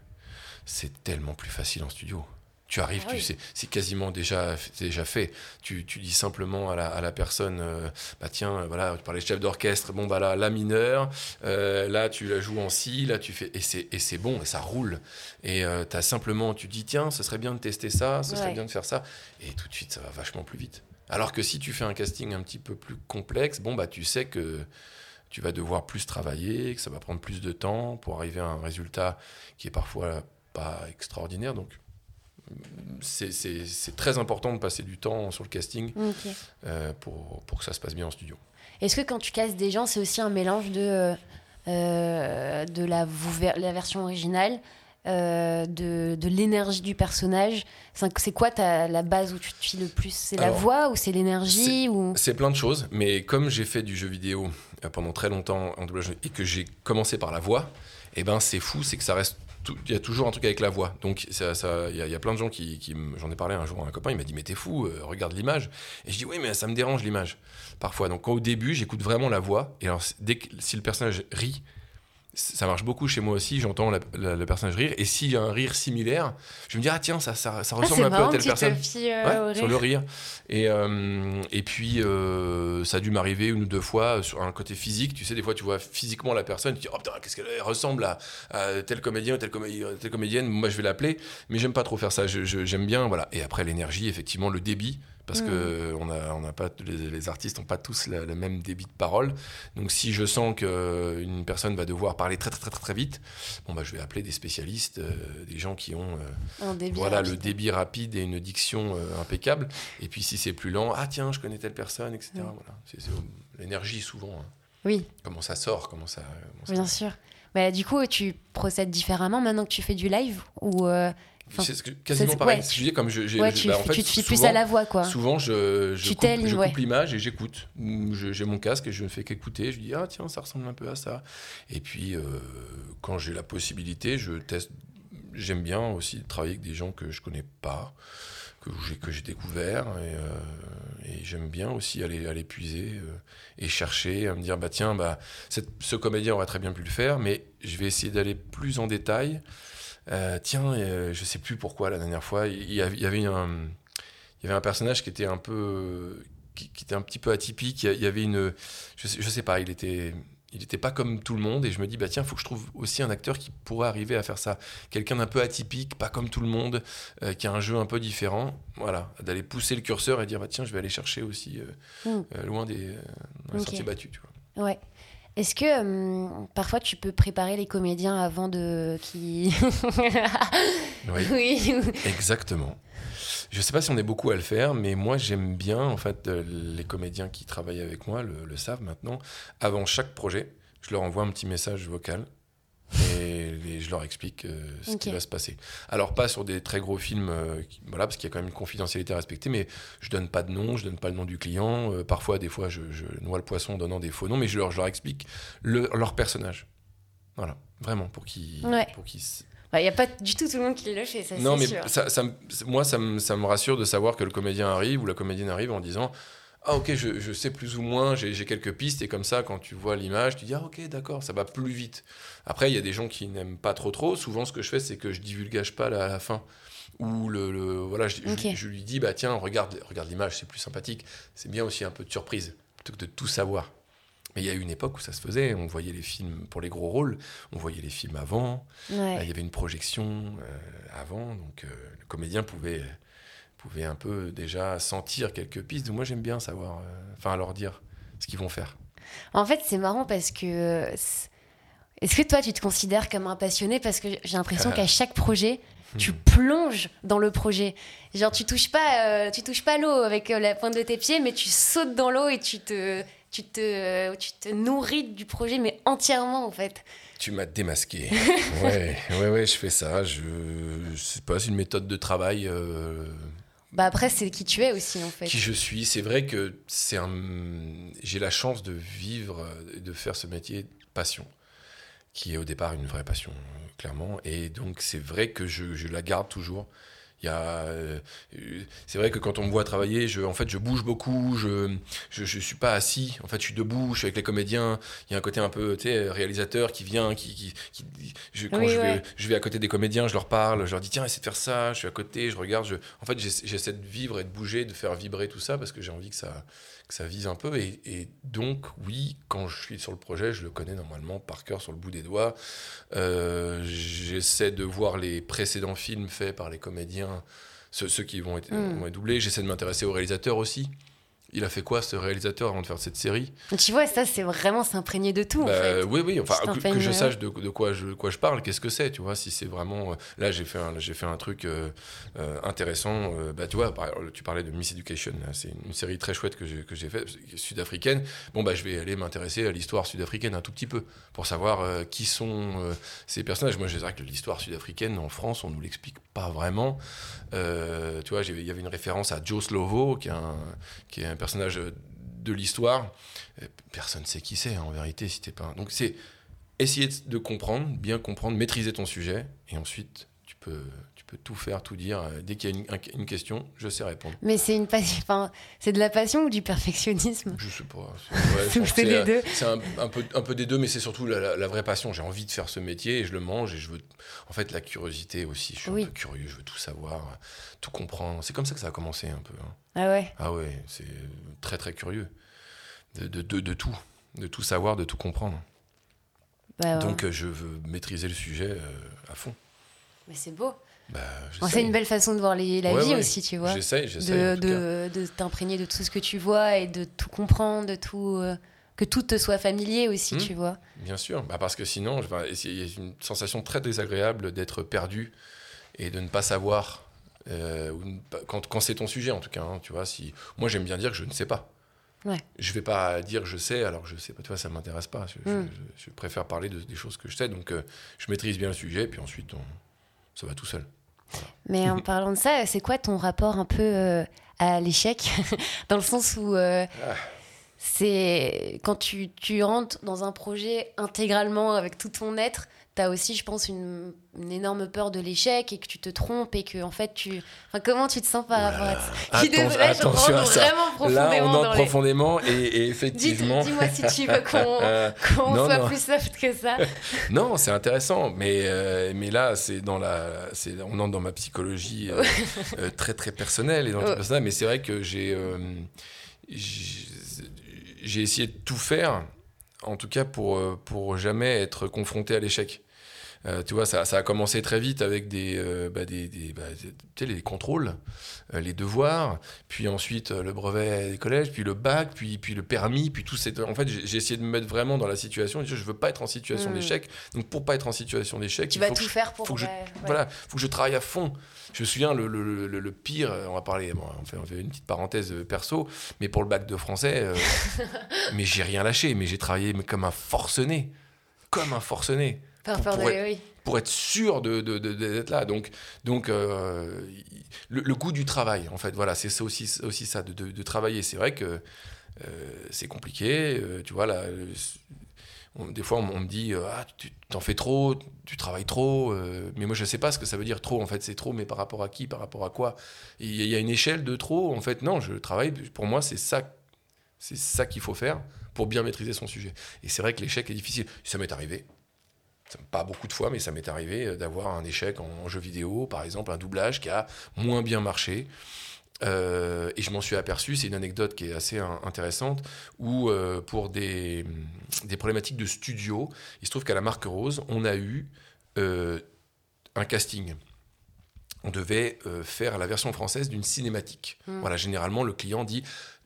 c'est tellement plus facile en studio. Tu arrives, Ah tu sais, c'est quasiment déjà, déjà fait. Tu, tu dis simplement à la, à la personne, euh, bah tiens, euh, voilà, tu parlais de chef d'orchestre, bon bah là, la mineure, euh, là tu la joues en si, là tu fais, et c'est, et c'est bon, et ça roule. Et tu as simplement, tu dis tiens, ce serait bien de tester ça, ce serait bien de faire ça, et tout de suite ça va vachement plus vite. Alors que si tu fais un casting un petit peu plus complexe, bon bah tu sais que tu vas devoir plus travailler, que ça va prendre plus de temps pour arriver à un résultat qui est parfois pas extraordinaire. Donc, c'est- très important de passer du temps sur le casting euh, pour, pour que ça se passe bien en studio. Est-ce que quand tu casses des gens, c'est aussi un mélange de, euh, euh, de la, version originale, euh, de, de l'énergie du personnage? C'est quoi ta, la base où tu te fies le plus? C'est la voix ou c'est l'énergie ou... C'est plein de choses, mais comme j'ai fait du jeu vidéo pendant très longtemps en doublage et que j'ai commencé par la voix, et ben c'est fou, c'est que ça reste. Il y a toujours un truc avec la voix. Donc, ça- ça- il y, a- il plein de gens qui. J'en ai parlé un jour à un copain, il m'a dit Mais t'es fou, euh, regarde l'image. Et je dis Oui, mais ça me dérange l'image, parfois. Donc, au début, j'écoute vraiment la voix. Et alors, dès si le personnage rit, ça marche beaucoup chez moi aussi, j'entends le personnage rire. Et s'il y a un rire similaire, je me dis Ah, tiens, ça, ça, ça Ah, ressemble un peu à telle te personne. fies euh, Ouais, sur le rire. Et, euh, et puis, euh, ça a dû m'arriver une ou deux fois sur un côté physique. Tu sais, des fois, tu vois physiquement la personne, tu dis, oh putain, qu'est-ce qu'elle elle ressemble à, à tel comédien ou telle, telle comédienne. Moi, je vais l'appeler, mais j'aime pas trop faire ça. J'aime bien, voilà. Et après, l'énergie, effectivement, le débit. Parce que on a, on a pas, les, les artistes n'ont pas tous la- le même débit de parole. Donc, si je sens qu'une personne va devoir parler très, très, très, très, très vite, bon, bah, je vais appeler des spécialistes, euh, des gens qui ont euh, voilà, le débit rapide et une diction euh, impeccable. Et puis si c'est plus lent, ah tiens, je connais telle personne, etc. Voilà. C'est l'énergie souvent. hein. Oui, Comment ça sort, comment ça. comment ça- bien sûr. Bah, du coup, tu procèdes différemment maintenant que tu fais du live ou Enfin, c'est quasiment pareil. ouais, Ce que je dis, comme je, j'ai- ouais, je- tu, bah, en fait, tu te fies plus à la voix quoi. Souvent, je, je Tu coupe, t'alignes, je ouais. coupe l'image et j'écoute. J'ai mon casque et je ne fais qu'écouter. Je dis, ah tiens, ça ressemble un peu à ça. Et puis, euh, quand j'ai la possibilité, je teste. J'aime bien aussi travailler avec des gens que je connais pas, que j'ai que j'ai découvert. Et, euh, et j'aime bien aussi aller, aller puiser euh, et chercher, à me dire, bah tiens, bah, cette- ce comédien aurait très bien pu le faire, mais je vais essayer d'aller plus en détail. Euh, tiens, euh, je sais plus pourquoi la dernière fois, il y, avait- il y avait un, il y avait un personnage qui était un peu, qui, qui était un petit peu atypique. Il y avait une, je sais, je sais pas, il était, il était pas comme tout le monde. Et je me dis, bah tiens, faut que je trouve aussi un acteur qui pourrait arriver à faire ça. Quelqu'un d'un peu atypique, pas comme tout le monde, euh, qui a un jeu un peu différent. Voilà, d'aller pousser le curseur et dire, bah tiens, je vais aller chercher aussi euh, Mm. euh, loin des, dans les Ok. sentiers battus. Tu vois. Ouais. Est-ce que hum, parfois tu peux préparer les comédiens avant de qui Oui. Oui. Exactement. Je sais pas si on est beaucoup à le faire, mais moi j'aime bien, en fait, euh, les comédiens qui travaillent avec moi le, le savent maintenant. Avant chaque projet, je leur envoie un petit message vocal et, les- je leur explique euh, ce qui va se passer. Alors pas sur des très gros films, euh, qui- voilà, parce qu'il y a quand même une confidentialité à respecter, mais je donne pas de nom, je donne pas le nom du client. euh, parfois, des fois, je, je noie le poisson en donnant des faux noms, mais je leur, je leur explique le- leur personnage. Voilà, vraiment, pour qu'ils Ouais. pour qu'ils Il n'y a pas du tout tout le monde qui le fait, ça non, mais c'est ça, ça me- moi, ça me, ça me rassure de savoir que le comédien arrive ou la comédienne arrive en disant Ah, ok, je, je sais plus ou moins, j'ai quelques pistes, et comme ça, quand tu vois l'image, tu dis Ah, ok, d'accord, ça va plus vite. Après, il y a des gens qui n'aiment pas trop, trop. Souvent, ce que je fais, c'est que je divulgage pas la, la fin. Ou le, le- voilà, je, je- lui dis Bah, tiens, regarde, regarde l'image, c'est plus sympathique. C'est bien aussi un peu de surprise, plutôt que de tout savoir. Mais il y a eu une époque où ça se faisait, on voyait les films pour les gros rôles, on voyait les films avant, Ouais. Il y avait une projection euh, avant, donc euh, le comédien pouvait, pouvait un peu déjà sentir quelques pistes. Moi j'aime bien savoir, euh, enfin leur dire ce qu'ils vont faire. En fait, c'est marrant parce que. euh, Est-ce que toi, tu te considères comme un passionné? Parce que j'ai l'impression qu'à chaque projet, tu Hmm. plonges dans le projet. Genre, tu touches pas, euh, tu touches pas l'eau avec la pointe de tes pieds, mais tu sautes dans l'eau et tu te, tu te, tu te nourris du projet, mais entièrement en fait. Tu m'as démasqué. ouais, ouais, ouais, je fais ça. Je, c'est pas c'est une méthode de travail. euh, Bah après, c'est qui tu es aussi en fait. qui je suis. C'est vrai que c'est un, j'ai la chance de vivre de faire ce métier passion, qui est au départ une vraie passion, clairement. Et donc c'est vrai que je, je la garde toujours. A, euh, c'est vrai que quand on me voit travailler, je, en fait, je bouge beaucoup, je, je, je suis pas assis. En fait, je suis debout, je suis avec les comédiens. Il y a un côté un peu, tu sais, réalisateur qui vient, qui, qui, qui- je, quand Oui, je, ouais. vais, je vais à côté des comédiens, je leur parle, je leur dis tiens, essaie de faire ça. Je suis à côté, je regarde. Je, en fait, j'essa- j'essaie de vivre et de bouger, de faire vibrer tout ça parce que j'ai envie que ça, que ça vise un peu. Et, et donc, oui, quand je suis sur le projet, je le connais normalement par cœur sur le bout des doigts. Euh, J'essaie de voir les précédents films faits par les comédiens, ceux, ceux qui vont être, Mm. vont être doublés. J'essaie de m'intéresser au réalisateur aussi. Il a fait quoi ce réalisateur avant de faire cette série? Tu vois, ça, c'est vraiment s'imprégner de tout, en Bah, fait. Oui, oui, enfin, que, je ouais. sache de, de quoi, je, quoi je parle, qu'est-ce que c'est, tu vois, si c'est vraiment... euh, là, j'ai fait, j'ai fait un truc euh, euh, intéressant, euh, bah, tu vois, par- tu parlais de Miss Education, c'est une série très chouette que j'ai, que j'ai faite, sud-africaine. Bon, bah, je vais aller m'intéresser à l'histoire sud-africaine un tout petit peu, pour savoir euh, qui sont euh, ces personnages. Moi, je dirais que l'histoire sud-africaine, en France, on nous l'explique pas vraiment. Euh, tu vois, il y avait une référence à Joe Slovo, qui est un, personnage de l'histoire. Personne ne sait qui c'est, en vérité, si t'es pas. Donc, c'est essayer de comprendre, bien comprendre, maîtriser ton sujet, et ensuite, tu peux, tu peux tout faire, tout dire. Euh, Dès qu'il y a une, un- une question, je sais répondre. Mais c'est une passion, enfin, c'est de la passion ou du perfectionnisme? Je sais pas. c'est- ouais, les deux. C'est un, un peu, un peu des deux, mais c'est surtout la, la- la vraie passion. J'ai envie de faire ce métier et je le mange et je veux. En fait, la curiosité aussi. Je suis Oui. un peu curieux, je veux tout savoir, tout comprendre. C'est comme ça que ça a commencé un peu. hein. Ah ouais? Ah ouais, c'est très très curieux. De, de, de, de tout. De tout savoir, de tout comprendre. Bah, ouais. Donc euh, je veux maîtriser le sujet euh, à fond. Mais c'est beau. Bah, c'est une belle façon de voir les- la Ouais, vie ouais. aussi, tu vois. J'essaye, j'essaye. De, t'imprégner de tout ce que tu vois et de tout comprendre, de tout. euh, que tout te soit familier aussi, Hmm. tu vois. Bien sûr, bah parce que sinon, il y a une sensation très désagréable d'être perdu et de ne pas savoir. euh, quand quand c'est ton sujet, en tout cas, hein, tu vois. Si moi, j'aime bien dire que je ne sais pas. Ouais. Je vais pas dire je sais alors que je sais pas. Tu vois, ça m'intéresse pas. Je, Mm. je préfère parler de, des choses que je sais. Donc, euh, je maîtrise bien le sujet, puis ensuite, on- ça va tout seul. Mais en parlant de ça, c'est quoi ton rapport un peu euh, à l'échec? Dans le sens où euh, Ah. c'est quand tu, tu rentres dans un projet intégralement avec tout ton être, tu as aussi, je pense, une, une énorme peur de l'échec et que tu te trompes et que, en fait, tu. Enfin, comment tu te sens par rapport à ça désolée, je attention à ça. vraiment Là, profondément on dans entre les- profondément et, et Dis- effectivement. Dis-moi si tu veux qu'on Euh, soit non. plus soft que ça. Non, c'est intéressant, mais, euh, mais là, c'est dans la, on entre dans ma psychologie euh, euh, très très personnelle et dans Ouais. personnel, mais c'est vrai que j'ai, j'ai, essayé de tout faire, en tout cas pour pour jamais être confronté à l'échec. Euh, tu vois, ça, ça a commencé très vite avec des, euh, bah, des, des- bah, les contrôles, euh, les devoirs, puis ensuite le brevet des collèges, puis le bac, puis, puis le permis, puis tout. Cette... En fait, j'ai essayé de me mettre vraiment dans la situation. Je veux pas être en situation Mm. d'échec. Donc, pour pas être en situation d'échec, Tu il vas faut que tout je- faire pour. faut que je- ouais, voilà, faut que je travaille à fond. Je me souviens, le, le, le, le pire, on va parler, bon, on, fait, on fait une petite parenthèse perso, mais pour le bac de français, mais j'ai rien lâché, mais j'ai travaillé mais comme un forcené. Comme un forcené Par pour- être sûr de, de- de- d'être là. Donc, donc euh, le, le goût du travail, en fait, voilà, c'est ça aussi, aussi ça, de, travailler. C'est vrai que euh, c'est compliqué, euh, tu vois, là, on- des fois, on, on me dit, ah, tu t'en fais trop, tu travailles trop, mais moi, je sais pas ce que ça veut dire trop, en fait, c'est trop, mais par rapport à qui, par rapport à quoi? Il y, a- une échelle de trop, en fait, non, je travaille, pour moi, c'est ça, c'est ça qu'il faut faire pour bien maîtriser son sujet. Et c'est vrai que l'échec est difficile. Ça m'est arrivé, pas beaucoup de fois, mais ça m'est arrivé euh, d'avoir un échec en jeu vidéo, par exemple, un doublage qui a moins bien marché. Euh, et je m'en suis aperçu, c'est une anecdote qui est assez in- intéressante, où euh, pour des, des problématiques de studio, il se trouve qu'à la Marque Rose, on a eu euh, un casting. On devait faire la version française d'une cinématique. Mm. Voilà, généralement, le client dit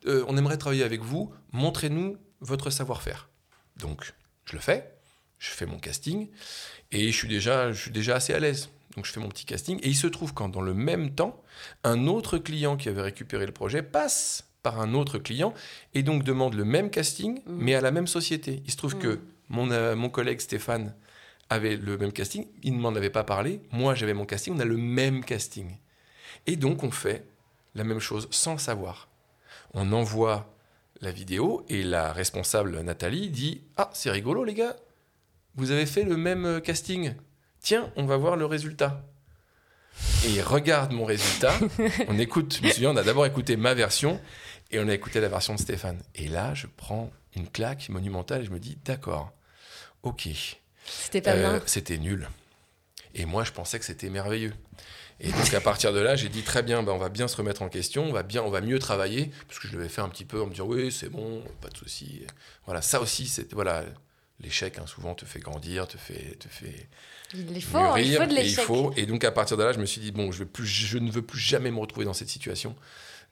On aimerait travailler avec vous, montrez-nous votre savoir-faire. Donc, je le fais, je fais mon casting, et je suis déjà, je suis déjà assez à l'aise. Donc, je fais mon petit casting, et il se trouve quand, dans le même temps, un autre client qui avait récupéré le projet passe par un autre client et donc demande le même casting, Mm. mais à la même société. Il se trouve Mm. que mon, euh, mon collègue Stéphane avait le même casting, il ne m'en avait pas parlé, moi j'avais mon casting, on a le même casting. Et donc on fait la même chose sans savoir. On envoie la vidéo et la responsable Nathalie dit Ah, c'est rigolo les gars, vous avez fait le même euh, casting. Tiens, on va voir le résultat. Et il regarde mon résultat. on écoute, je me souviens, on a d'abord écouté ma version et on a écouté la version de Stéphane. Et là, je prends une claque monumentale et je me dis, d'accord, ok. C'était pas bien. C'était nul. Et moi, je pensais que c'était merveilleux. Et donc à partir de là, j'ai dit très bien, bah, on va bien se remettre en question, on va bien, on va mieux travailler, parce que je l'avais fait un petit peu en me disant oui c'est bon, pas de souci. Voilà, ça aussi c'est voilà l'échec hein, souvent te fait grandir, te fait te fait il faut, il faut de l'échec. Et, donc à partir de là, je me suis dit bon, je, plus, je ne veux plus jamais me retrouver dans cette situation,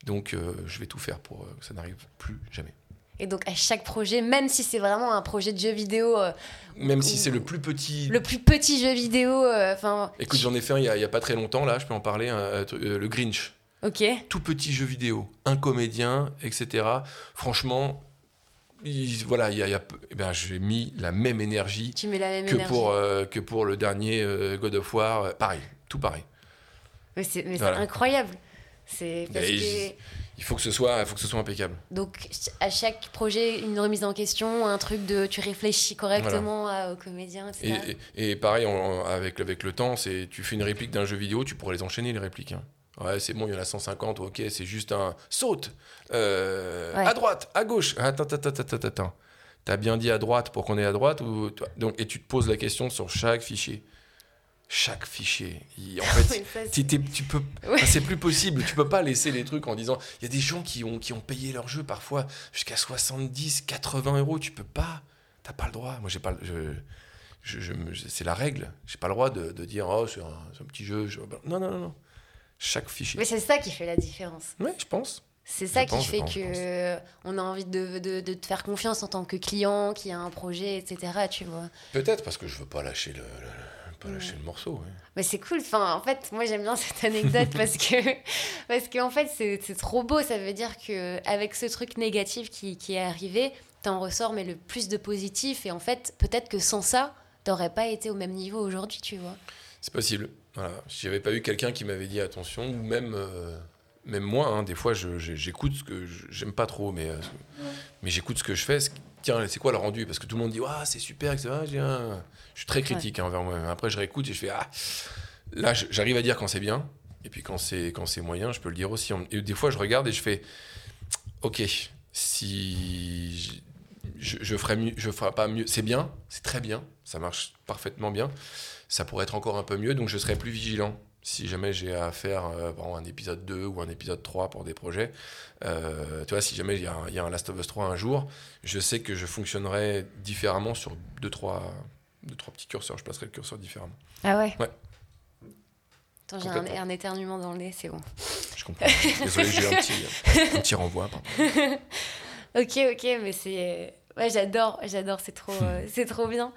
donc euh, je vais tout faire pour euh, que ça n'arrive plus jamais. Et donc à chaque projet, même si c'est vraiment un projet de jeu vidéo. Euh, même si c'est le plus petit. Le plus petit jeu vidéo. Euh. Écoute, j'en ai fait un il y, a, pas très longtemps, là, je peux en parler, le Grinch. Ok. Tout petit jeu vidéo, un comédien, etc. Franchement, voilà, il y a, eh ben, j'ai mis la même énergie. Tu mets la même que Pour, que pour le dernier God of War. pareil, tout pareil. Mais c'est incroyable. C'est parce que il faut que ce soit, il faut que ce soit impeccable. Donc à chaque projet, une remise en question, un truc de tu réfléchis correctement aux comédiens, etc. Et, et, pareil avec avec le temps, c'est tu fais une réplique d'un jeu vidéo, tu pourrais les enchaîner les répliques. Hein. Ouais, c'est bon, il y en a 150, ok, c'est juste un saute euh, à droite, à gauche. Attends, attends, attends, attends, attends. T'as bien dit à droite pour qu'on ait à droite ou donc et tu te poses la question sur chaque fichier chaque fichier. en fait, tu peux, c'est plus possible. Tu peux pas laisser les trucs en disant. Il y a des gens qui ont, qui ont payé leur jeu parfois jusqu'à 70, 80 euros. Tu peux pas. T'as pas le droit. Moi, j'ai pas. Je, je, c'est la règle. J'ai pas le droit de, de dire oh c'est un, petit jeu. Non, non, non, non. Chaque fichier. Mais c'est ça qui fait la différence. Oui, je pense. C'est ça qui fait que on a envie de, de, de, te faire confiance en tant que client qui a un projet, etc. Tu vois. Peut-être parce que je veux pas lâcher le pas lâcher le morceau. Mais c'est cool. Enfin, en fait, moi j'aime bien cette anecdote parce que parce qu'en fait c'est trop beau. Ça veut dire que avec ce truc négatif qui, qui est arrivé, t'en ressors mais le plus de positif. Et en fait, peut-être que sans ça, t'aurais pas été au même niveau aujourd'hui, tu vois. C'est possible. Voilà. Si j'avais pas eu quelqu'un qui m'avait dit attention, ou même euh, même moi, hein, des fois, j'écoute ce que j'aime pas trop, mais euh, mais j'écoute ce que je fais. Tiens, c'est quoi le rendu? Parce que tout le monde dit, ah, c'est super, etc. Je suis très critique hein, envers moi-même. Après, je réécoute et je fais Ah, là, j'arrive à dire quand c'est bien. Et puis quand c'est quand c'est moyen, je peux le dire aussi. Et des fois, je regarde et je fais Ok, si je, je ferais mieux, je ferais pas mieux. C'est bien, c'est très bien, ça marche parfaitement bien. Ça pourrait être encore un peu mieux, donc je serais plus vigilant si jamais j'ai à faire euh, un épisode 2 ou un épisode 3 pour des projets, euh, tu vois, si jamais il y, y, a un Last of Us 3 un jour, je sais que je fonctionnerai différemment sur 2-3 deux, trois petits curseurs. Je placerai le curseur différemment. Ah ouais? Ouais. Attends, j'ai un, éternuement dans le nez, c'est bon. Je comprends. Désolé, j'ai un petit, un petit renvoi. ok, ok, mais c'est. Ouais, j'adore, j'adore, c'est trop, euh, c'est trop bien.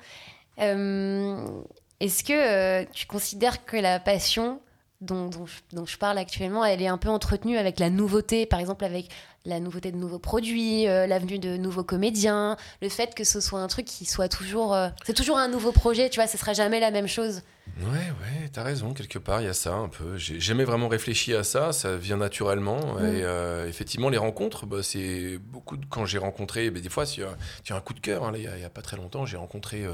Euh, est-ce que euh, tu considères que la passion dont, dont, dont, je parle actuellement, elle est un peu entretenue avec la nouveauté, par exemple avec la nouveauté de nouveaux produits, euh, l'avenue de nouveaux comédiens, le fait que ce soit un truc qui soit toujours... Euh, c'est toujours un nouveau projet, tu vois, ce sera jamais la même chose. Ouais, ouais, t'as raison, quelque part, il y a ça un peu. J'ai jamais vraiment réfléchi à ça, ça vient naturellement. Mm. Et euh, effectivement, les rencontres, bah, c'est beaucoup de... Quand j'ai rencontré, bah, des fois, tu as un coup de cœur, hein, il n'y a, pas très longtemps, j'ai rencontré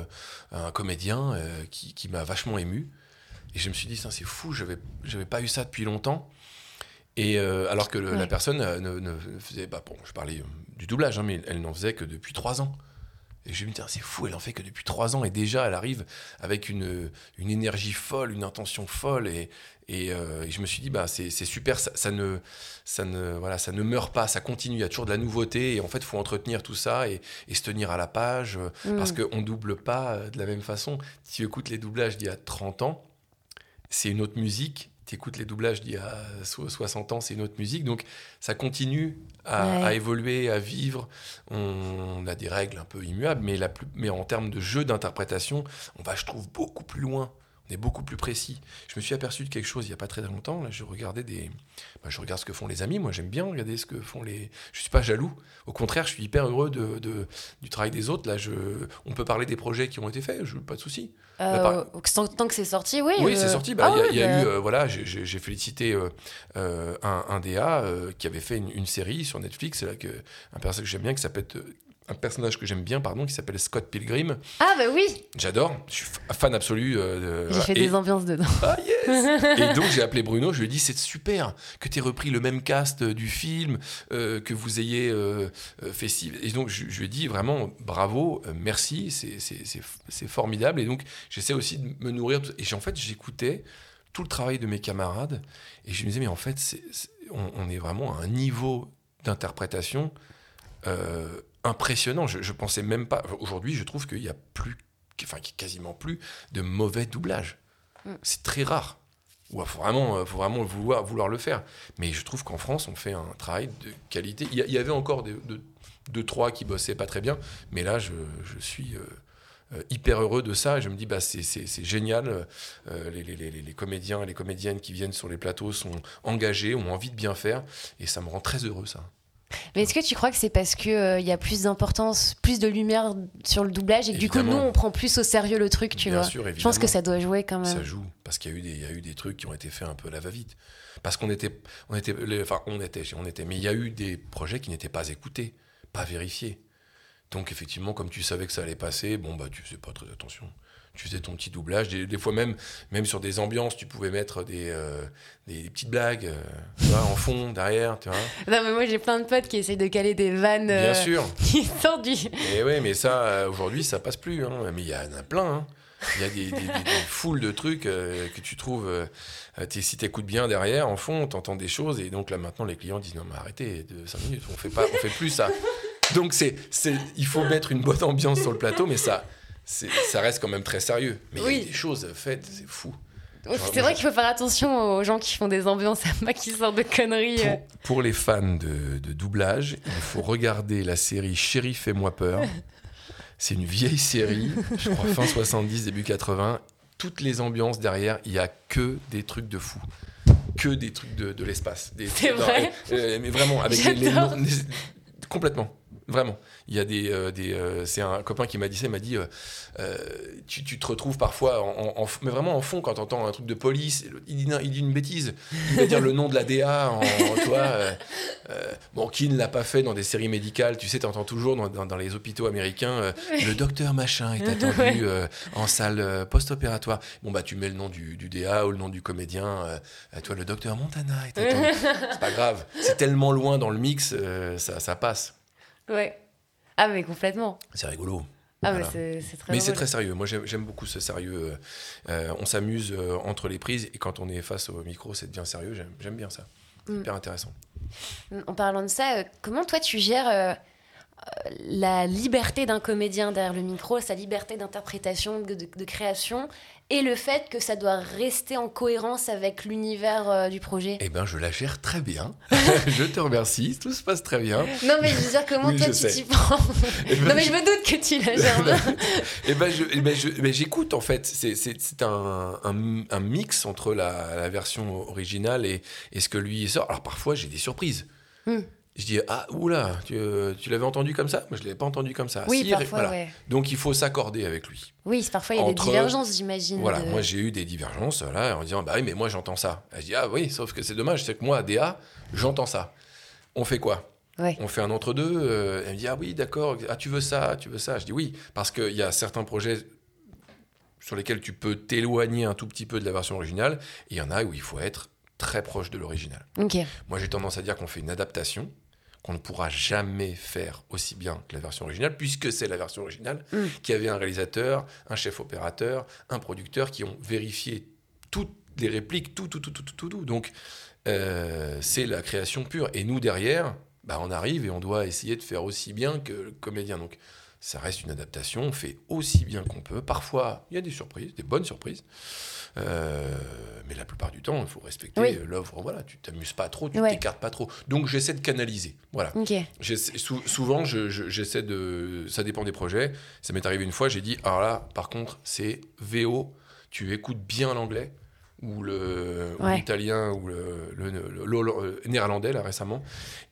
un comédien qui, qui m'a vachement ému. Et je me suis dit, c'est fou, je n'avais pas eu ça depuis longtemps. Et euh, alors que la personne euh, ne, faisait, bah bon, je parlais euh, du doublage, hein, mais elle n'en faisait que depuis trois ans. Et je me dis, c'est fou, elle en fait que depuis trois ans, et déjà, elle arrive avec une, une énergie folle, une intention folle, et, et, je me suis dit, bah, c'est super, ça, ne, ça, ne, voilà, ça ne meurt pas, ça continue, il y a toujours de la nouveauté, et en fait, il faut entretenir tout ça et, et, se tenir à la page, parce mm. qu'on ne double pas de la même façon. Si tu écoutes les doublages d'il y a 30 ans, c'est une autre musique tu écoutes les doublages d'il y a 60 ans, c'est une autre musique. Donc ça continue à, évoluer, à vivre. On, a des règles un peu immuables, mais, la mais en termes de jeu d'interprétation, on va, je trouve, beaucoup plus loin. On est beaucoup plus précis. Je me suis aperçu de quelque chose il n'y a pas très longtemps. Là, je regardais des, bah, je regarde ce que font les amis. Moi, j'aime bien regarder ce que font les. Je suis pas jaloux. Au contraire, je suis hyper heureux de, de du travail des autres. Là, je, on peut parler des projets qui ont été faits. Je, pas de souci. Euh, tant que c'est sorti, oui. Oui, c'est euh, sorti. Bah, ah il y, a, eu, bah. euh, voilà, j'ai félicité un, un, DA qui avait fait une, série sur Netflix, là, que, un personnage que j'aime bien qui s'appelle un personnage que j'aime bien, pardon, qui s'appelle Scott Pilgrim. Ah bah oui J'adore, je suis fan absolu. euh, j'ai fait des ambiances dedans. Ah yes Et donc j'ai appelé Bruno, je lui ai dit c'est super que tu aies repris le même cast euh, du film, euh, que vous ayez euh, fait si... Et donc je, je, lui ai dit vraiment bravo, merci, c'est formidable. Et donc j'essaie aussi de me nourrir. Et en fait j'écoutais tout le travail de mes camarades et je me disais mais en fait on, on, est vraiment à un niveau d'interprétation euh, impressionnant. Je, je, pensais même pas. Aujourd'hui, je trouve qu'il y a plus, enfin, quasiment plus de mauvais doublage. Mm. C'est très rare. Ou faut vraiment, faut vraiment vouloir, vouloir le faire. Mais je trouve qu'en France, on fait un travail de qualité. Il y, il y avait encore deux, deux, deux, trois qui bossaient pas très bien, mais là, je, je suis euh, hyper heureux de ça. Et je me dis, bah, c'est génial. Euh, les, les, les, les, comédiens et les comédiennes qui viennent sur les plateaux sont engagés, ont envie de bien faire. Et ça me rend très heureux, ça. Mais est-ce que tu crois que c'est parce qu'il euh, y a plus d'importance, plus de lumière sur le doublage et que du coup, nous, on prend plus au sérieux le truc, tu Bien vois? sûr, Je pense que ça doit jouer quand même. Ça joue, parce qu'il y, a eu des, il y a eu des trucs qui ont été faits un peu à la va-vite. Parce qu'on était, on était, les, enfin, on était, on était, mais il y a eu des projets qui n'étaient pas écoutés, pas vérifiés. Donc, effectivement, comme tu savais que ça allait passer, bon, bah, tu faisais pas très attention tu faisais ton petit doublage. Des, des, fois même, même sur des ambiances, tu pouvais mettre des, euh, des, des, petites blagues euh, tu vois, en fond, derrière. Tu vois. Non, mais moi j'ai plein de potes qui essayent de caler des vannes. Bien euh, sûr. Qui sortent du. Et ouais, mais ça, aujourd'hui, ça passe plus. Hein. Mais il y en a plein. Hein. Il y a des, des, des, foules de trucs euh, que tu trouves. Euh, si tu écoutes bien derrière, en fond, tu entends des choses. Et donc là, maintenant, les clients disent Non, mais arrêtez, de 5 minutes, on fait, pas, on fait plus ça. Donc c'est, il faut mettre une bonne ambiance sur le plateau, mais ça, ça reste quand même très sérieux. Mais oui. il y a des choses faites, c'est fou. C'est vrai qu'il faut faire attention aux gens qui font des ambiances, pas qui sortent de conneries. Pour, pour les fans de, de, doublage, il faut regarder la série Shérif Fais-moi peur. C'est une vieille série, je crois fin 70, début 80. Toutes les ambiances derrière, il n'y a que des trucs de fou. Que des trucs de, de l'espace. C'est vrai. Euh, mais vraiment, avec les, les, les, Complètement. Vraiment. Il y a des. Euh, des euh, c'est un copain qui m'a dit ça, il m'a dit euh, tu, tu, te retrouves parfois, en, en, mais vraiment en fond, quand tu entends un truc de police, il dit, il dit une bêtise. Il va dire le nom de la DA, en, toi. bon, qui ne l'a pas fait dans des séries médicales Tu sais, tu entends toujours dans, dans, dans, les hôpitaux américains le docteur machin est attendu en salle post-opératoire. Bon, bah, tu mets le nom du, du, DA ou le nom du comédien. toi, le docteur Montana est attendu. c'est pas grave. C'est tellement loin dans le mix, ça, ça passe. Ouais. Ah, mais complètement. C'est rigolo. Ah, voilà. mais c'est très Mais c'est très sérieux. Moi, j'aime beaucoup ce sérieux. Euh, on s'amuse euh, entre les prises et quand on est face au micro, c'est bien sérieux. J'aime bien ça. C'est mm. hyper intéressant. En parlant de ça, euh, comment toi tu gères euh, la liberté d'un comédien derrière le micro, sa liberté d'interprétation, de, de, de, création, et le fait que ça doit rester en cohérence avec l'univers euh, du projet Eh bien, je la gère très bien. je te remercie, tout se passe très bien. Non, mais je veux dire, comment oui, toi tu t'y prends eh ben, Non, mais je... je... me doute que tu la gères bien. eh bien, eh ben, j'écoute, en fait. C'est un, un, un, mix entre la, la, version originale et, et ce que lui sort. Alors, parfois, j'ai des surprises. Hmm. Je dis ah oula tu, tu l'avais entendu comme ça? Moi je l'avais pas entendu comme ça oui si, parfois voilà. ouais. donc il faut s'accorder avec lui oui parfois il y a Entre, des divergences j'imagine voilà de... moi j'ai eu des divergences là en disant bah oui mais moi j'entends ça je dis ah oui sauf que c'est dommage c'est que moi DA j'entends ça on fait quoi? Ouais. on fait un entre deux euh, elle me dit ah oui d'accord ah tu veux ça tu veux ça? Je dis oui parce qu'il y a certains projets sur lesquels tu peux t'éloigner un tout petit peu de la version originale et il y en a où il faut être très proche de l'original. Okay. Moi, j'ai tendance à dire qu'on fait une adaptation qu'on ne pourra jamais faire aussi bien que la version originale, puisque c'est la version originale mm. qui avait un réalisateur, un chef opérateur, un producteur qui ont vérifié toutes les répliques, tout, tout, tout, tout, tout, tout. Donc, euh, c'est la création pure. Et nous, derrière, bah, on arrive et on doit essayer de faire aussi bien que le comédien. Donc, ça reste une adaptation, on fait aussi bien qu'on peut. Parfois, il y a des surprises, des bonnes surprises. Euh, mais la plupart du temps, il faut respecter oui. l'œuvre. Voilà, tu t'amuses pas trop, tu ouais. t'écartes pas trop. Donc j'essaie de canaliser. Voilà. Okay. Sou souvent, j'essaie je, de. Ça dépend des projets. Ça m'est arrivé une fois, j'ai dit alors là, par contre, c'est VO. Tu écoutes bien l'anglais ou l'italien ouais. ou le, le, le, le, néerlandais là récemment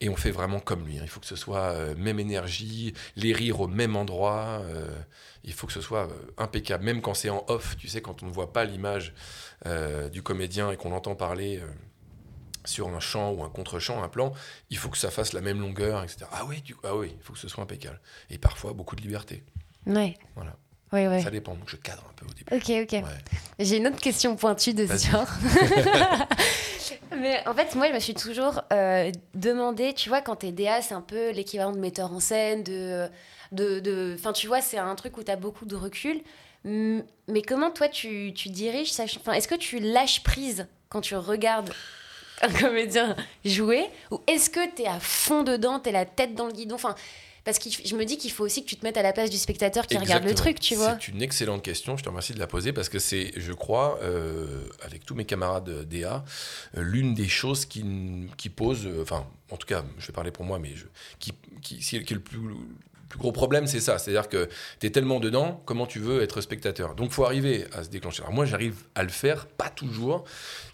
et on fait vraiment comme lui il faut que ce soit euh, même énergie les rires au même endroit euh, il faut que ce soit euh, impeccable même quand c'est en off tu sais quand on ne voit pas l'image du comédien et qu'on l'entend parler sur un champ ou un contre-champ, un plan, il faut que ça fasse la même longueur, etc. Ah oui, ah oui, il faut que ce soit impeccable. Et parfois, beaucoup de liberté. Ouais. Voilà. Ouais, ouais. Ça dépend, donc je cadre un peu au début. Ok, ok. Ouais. J'ai une autre question pointue de ce genre. Mais en fait, moi, je me suis toujours euh, demandé, tu vois, quand t'es DA, c'est un peu l'équivalent de metteur en scène, de. de, de- Enfin, tu vois, c'est un truc où t'as beaucoup de recul. Mais comment toi, tu, tu diriges est-ce que tu lâches prise quand tu regardes un comédien jouer Ou est-ce que t'es à fond dedans, t'es la tête dans le guidon Enfin. Parce que je me dis qu'il faut aussi que tu te mettes à la place du spectateur qui regarde le truc, tu vois. C'est une excellente question, je te remercie de la poser parce que c'est, je crois, euh, avec tous mes camarades DA, euh, l'une des choses qui, qui pose, euh, enfin, en tout cas, je vais parler pour moi, mais je, qui, qui, qui est le plus, plus gros problème, c'est ça. C'est-à-dire que tu es tellement dedans, comment tu veux être spectateur? Donc, faut arriver à se déclencher. Alors, moi, j'arrive à le faire, pas toujours.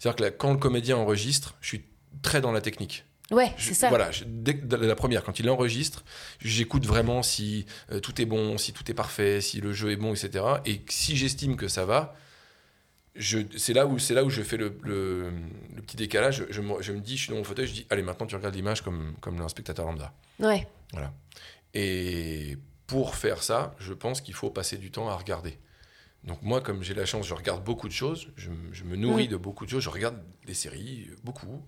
C'est-à-dire que là, quand le comédien enregistre, je suis très dans la technique. Ouais, c'est ça. Voilà, je- dès la première, quand il enregistre, j'écoute vraiment si euh, tout est bon, si tout est parfait, si le jeu est bon, etc. Et si j'estime que ça va, c'est là où c'est là où je fais le, le- le petit décalage. Je, me, je me dis, je suis dans mon fauteuil, je dis, allez, maintenant tu regardes l'image comme comme un spectateur lambda. Ouais. Et pour faire ça, je pense qu'il faut passer du temps à regarder. Donc moi, comme j'ai la chance, je regarde beaucoup de choses, je, me nourris de beaucoup de choses, je regarde des séries, beaucoup.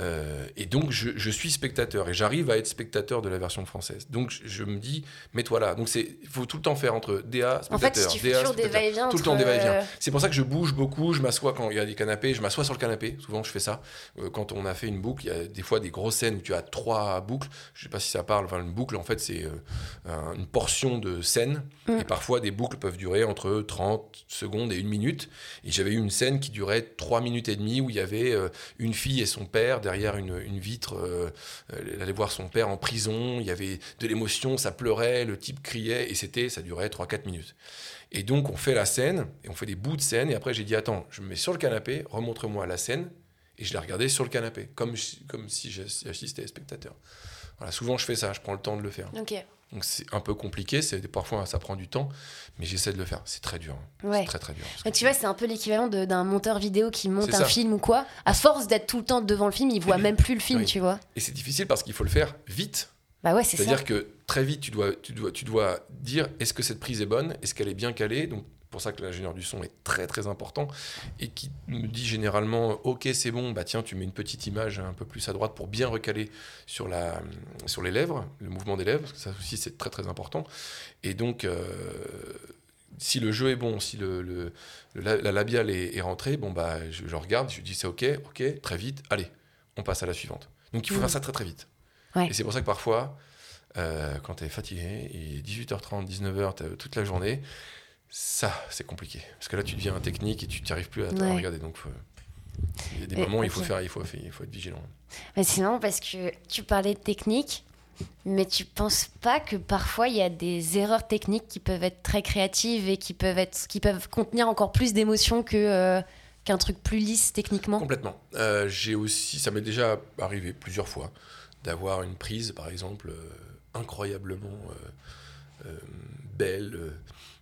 Euh, et donc je, je suis spectateur et j'arrive à être spectateur de la version française. Donc je, je me dis, mets-toi là. Donc il faut tout le temps faire entre DA, En fait, spectateur, tu DA, toujours des spectateur. va-et-vient. Tout le temps des va-et-vient. euh, C'est pour ça que je bouge beaucoup, je m'assois quand il y a des canapés, je m'assois sur le canapé, souvent je fais ça. Euh, quand on a fait une boucle, il y a des fois des grosses scènes où tu as trois boucles, je sais pas si ça parle, enfin une boucle en fait c'est un- une portion de scène, Mm. et parfois des boucles peuvent durer entre 30 secondes et une minute. Et j'avais eu une scène qui durait 3 minutes et demie où il y avait une fille et son père derrière une, une vitre, euh, elle allait voir son père en prison, il y avait de l'émotion, ça pleurait, le type criait, et c'était, ça durait 3-4 minutes. Et donc, on fait la scène, et on fait des bouts de scène, et après, j'ai dit, attends, je me mets sur le canapé, remontre-moi la scène, et je la regardais sur le canapé, comme, comme si j'assistais spectateur. Voilà, souvent, je fais ça, je prends le temps de le faire. Donc, c'est un peu compliqué, c'est, parfois, ça prend du temps, mais j'essaie de le faire. C'est très dur. hein. Ouais. C'est très, très dur. tu vois, c'est un peu l'équivalent d'un monteur vidéo qui monte un film ou quoi. À force d'être tout le temps devant le film, il voit même plus le film, Oui. tu vois. Et c'est difficile parce qu'il faut le faire vite. Bah ouais, c'est ça. C'est-à-dire que très vite, tu dois, tu dois, tu dois dire est-ce que cette prise est bonne? Est-ce qu'elle est bien calée? Donc, pour ça que l'ingénieur du son est très très important et qui me dit généralement ok c'est bon bah tiens tu mets une petite image un peu plus à droite pour bien recaler sur la sur les lèvres le mouvement des lèvres parce que ça aussi c'est très très important et donc euh, si le jeu est bon si le, la, la labiale est, est rentrée bon bah je, je regarde je dis c'est ok ok très vite allez on passe à la suivante donc il faut Mhm. faire ça très très vite Ouais. et c'est pour ça que parfois euh, quand tu es fatigué, et 18h30, 19h, t'as toute la journée, ça, c'est compliqué. Parce que là, tu deviens un technique et tu n'y arrives plus à, à Ouais. regarder. Donc, faut- il y a des moments où il faut, faire, il, faut, il faut être vigilant. Mais marrant parce que tu parlais de technique, mais tu penses pas que parfois il y a des erreurs techniques qui peuvent être très créatives et qui peuvent, être, qui peuvent contenir encore plus d'émotions que, euh, qu'un truc plus lisse techniquement? Complètement. Euh, J'ai aussi, ça m'est déjà arrivé plusieurs fois d'avoir une prise, par exemple, euh, incroyablement belle,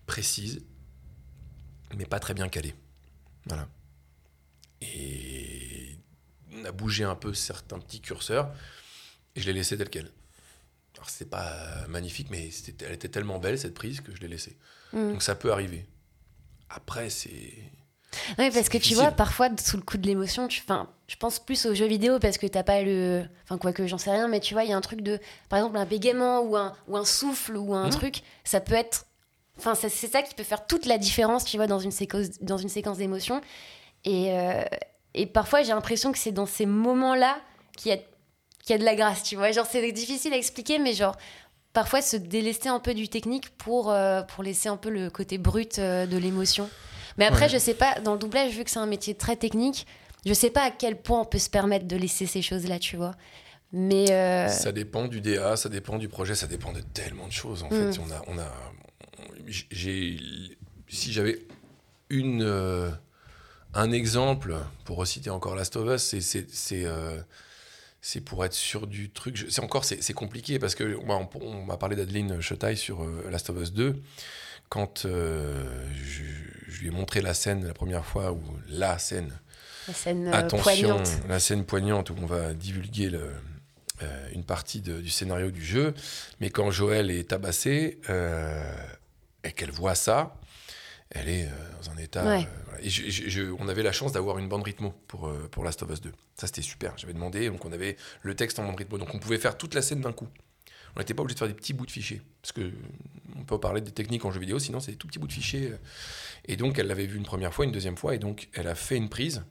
précise, mais pas très bien calée. Voilà. Et on a bougé un peu certains petits curseurs et je l'ai laissé tel quel. Alors c'est pas magnifique, mais c'était- elle était tellement belle cette prise que je l'ai laissée. Mm. Donc ça peut arriver. Après, c'est. Oui, parce que tu vois, parfois, sous le coup de l'émotion, tu... je pense plus aux jeux vidéo parce que t'as pas le. Enfin, quoique, j'en sais rien, mais tu vois, il y a un truc de. Par exemple, un bégaiement ou un, ou un souffle ou un Mhm. truc, ça peut être. Enfin, c'est ça qui peut faire toute la différence, tu vois, dans une séquence, dans une séquence d'émotions. Et, euh, et parfois, j'ai l'impression que c'est dans ces moments-là qu'il y, a, qu'il y a de la grâce, tu vois. Genre, c'est difficile à expliquer, mais genre, parfois se délester un peu du technique pour, euh, pour laisser un peu le côté brut euh, de l'émotion. Mais après, Ouais. je sais pas, dans le doublage, vu que c'est un métier très technique, je sais pas à quel point on peut se permettre de laisser ces choses-là, tu vois. Mais euh, Ça dépend du DA, ça dépend du projet, ça dépend de tellement de choses. En Mm. fait, on a, on a, j'ai, si j'avais une, euh, un exemple pour reciter encore Last of Us, c'est, c'est, c'est, euh, c'est pour être sûr du truc. Je- C'est encore, c'est, compliqué parce que moi, on, on m'a parlé d'Adeline Chotaille sur euh, Last of Us 2. quand euh, je, je lui ai montré la scène la première fois, ou la scène, La scène attention, poignante. la scène poignante où on va divulguer le, une partie de- du scénario du jeu, mais quand Joël est tabassé et qu'elle voit ça, elle est euh, dans un état. Ouais. euh, voilà. Et je- je- je- on avait la chance d'avoir une bande rythmo pour, euh, pour Last of Us 2. Ça, c'était super. J'avais demandé, donc on avait le texte en bande rythmo. Donc on pouvait faire toute la scène d'un coup. On n'était pas obligé de faire des petits bouts de fichiers. Parce que on peut parler des techniques en jeu vidéo, sinon c'est des tout petits bouts de fichiers. Et donc elle l'avait vu une première fois, une deuxième fois, et donc elle a fait une prise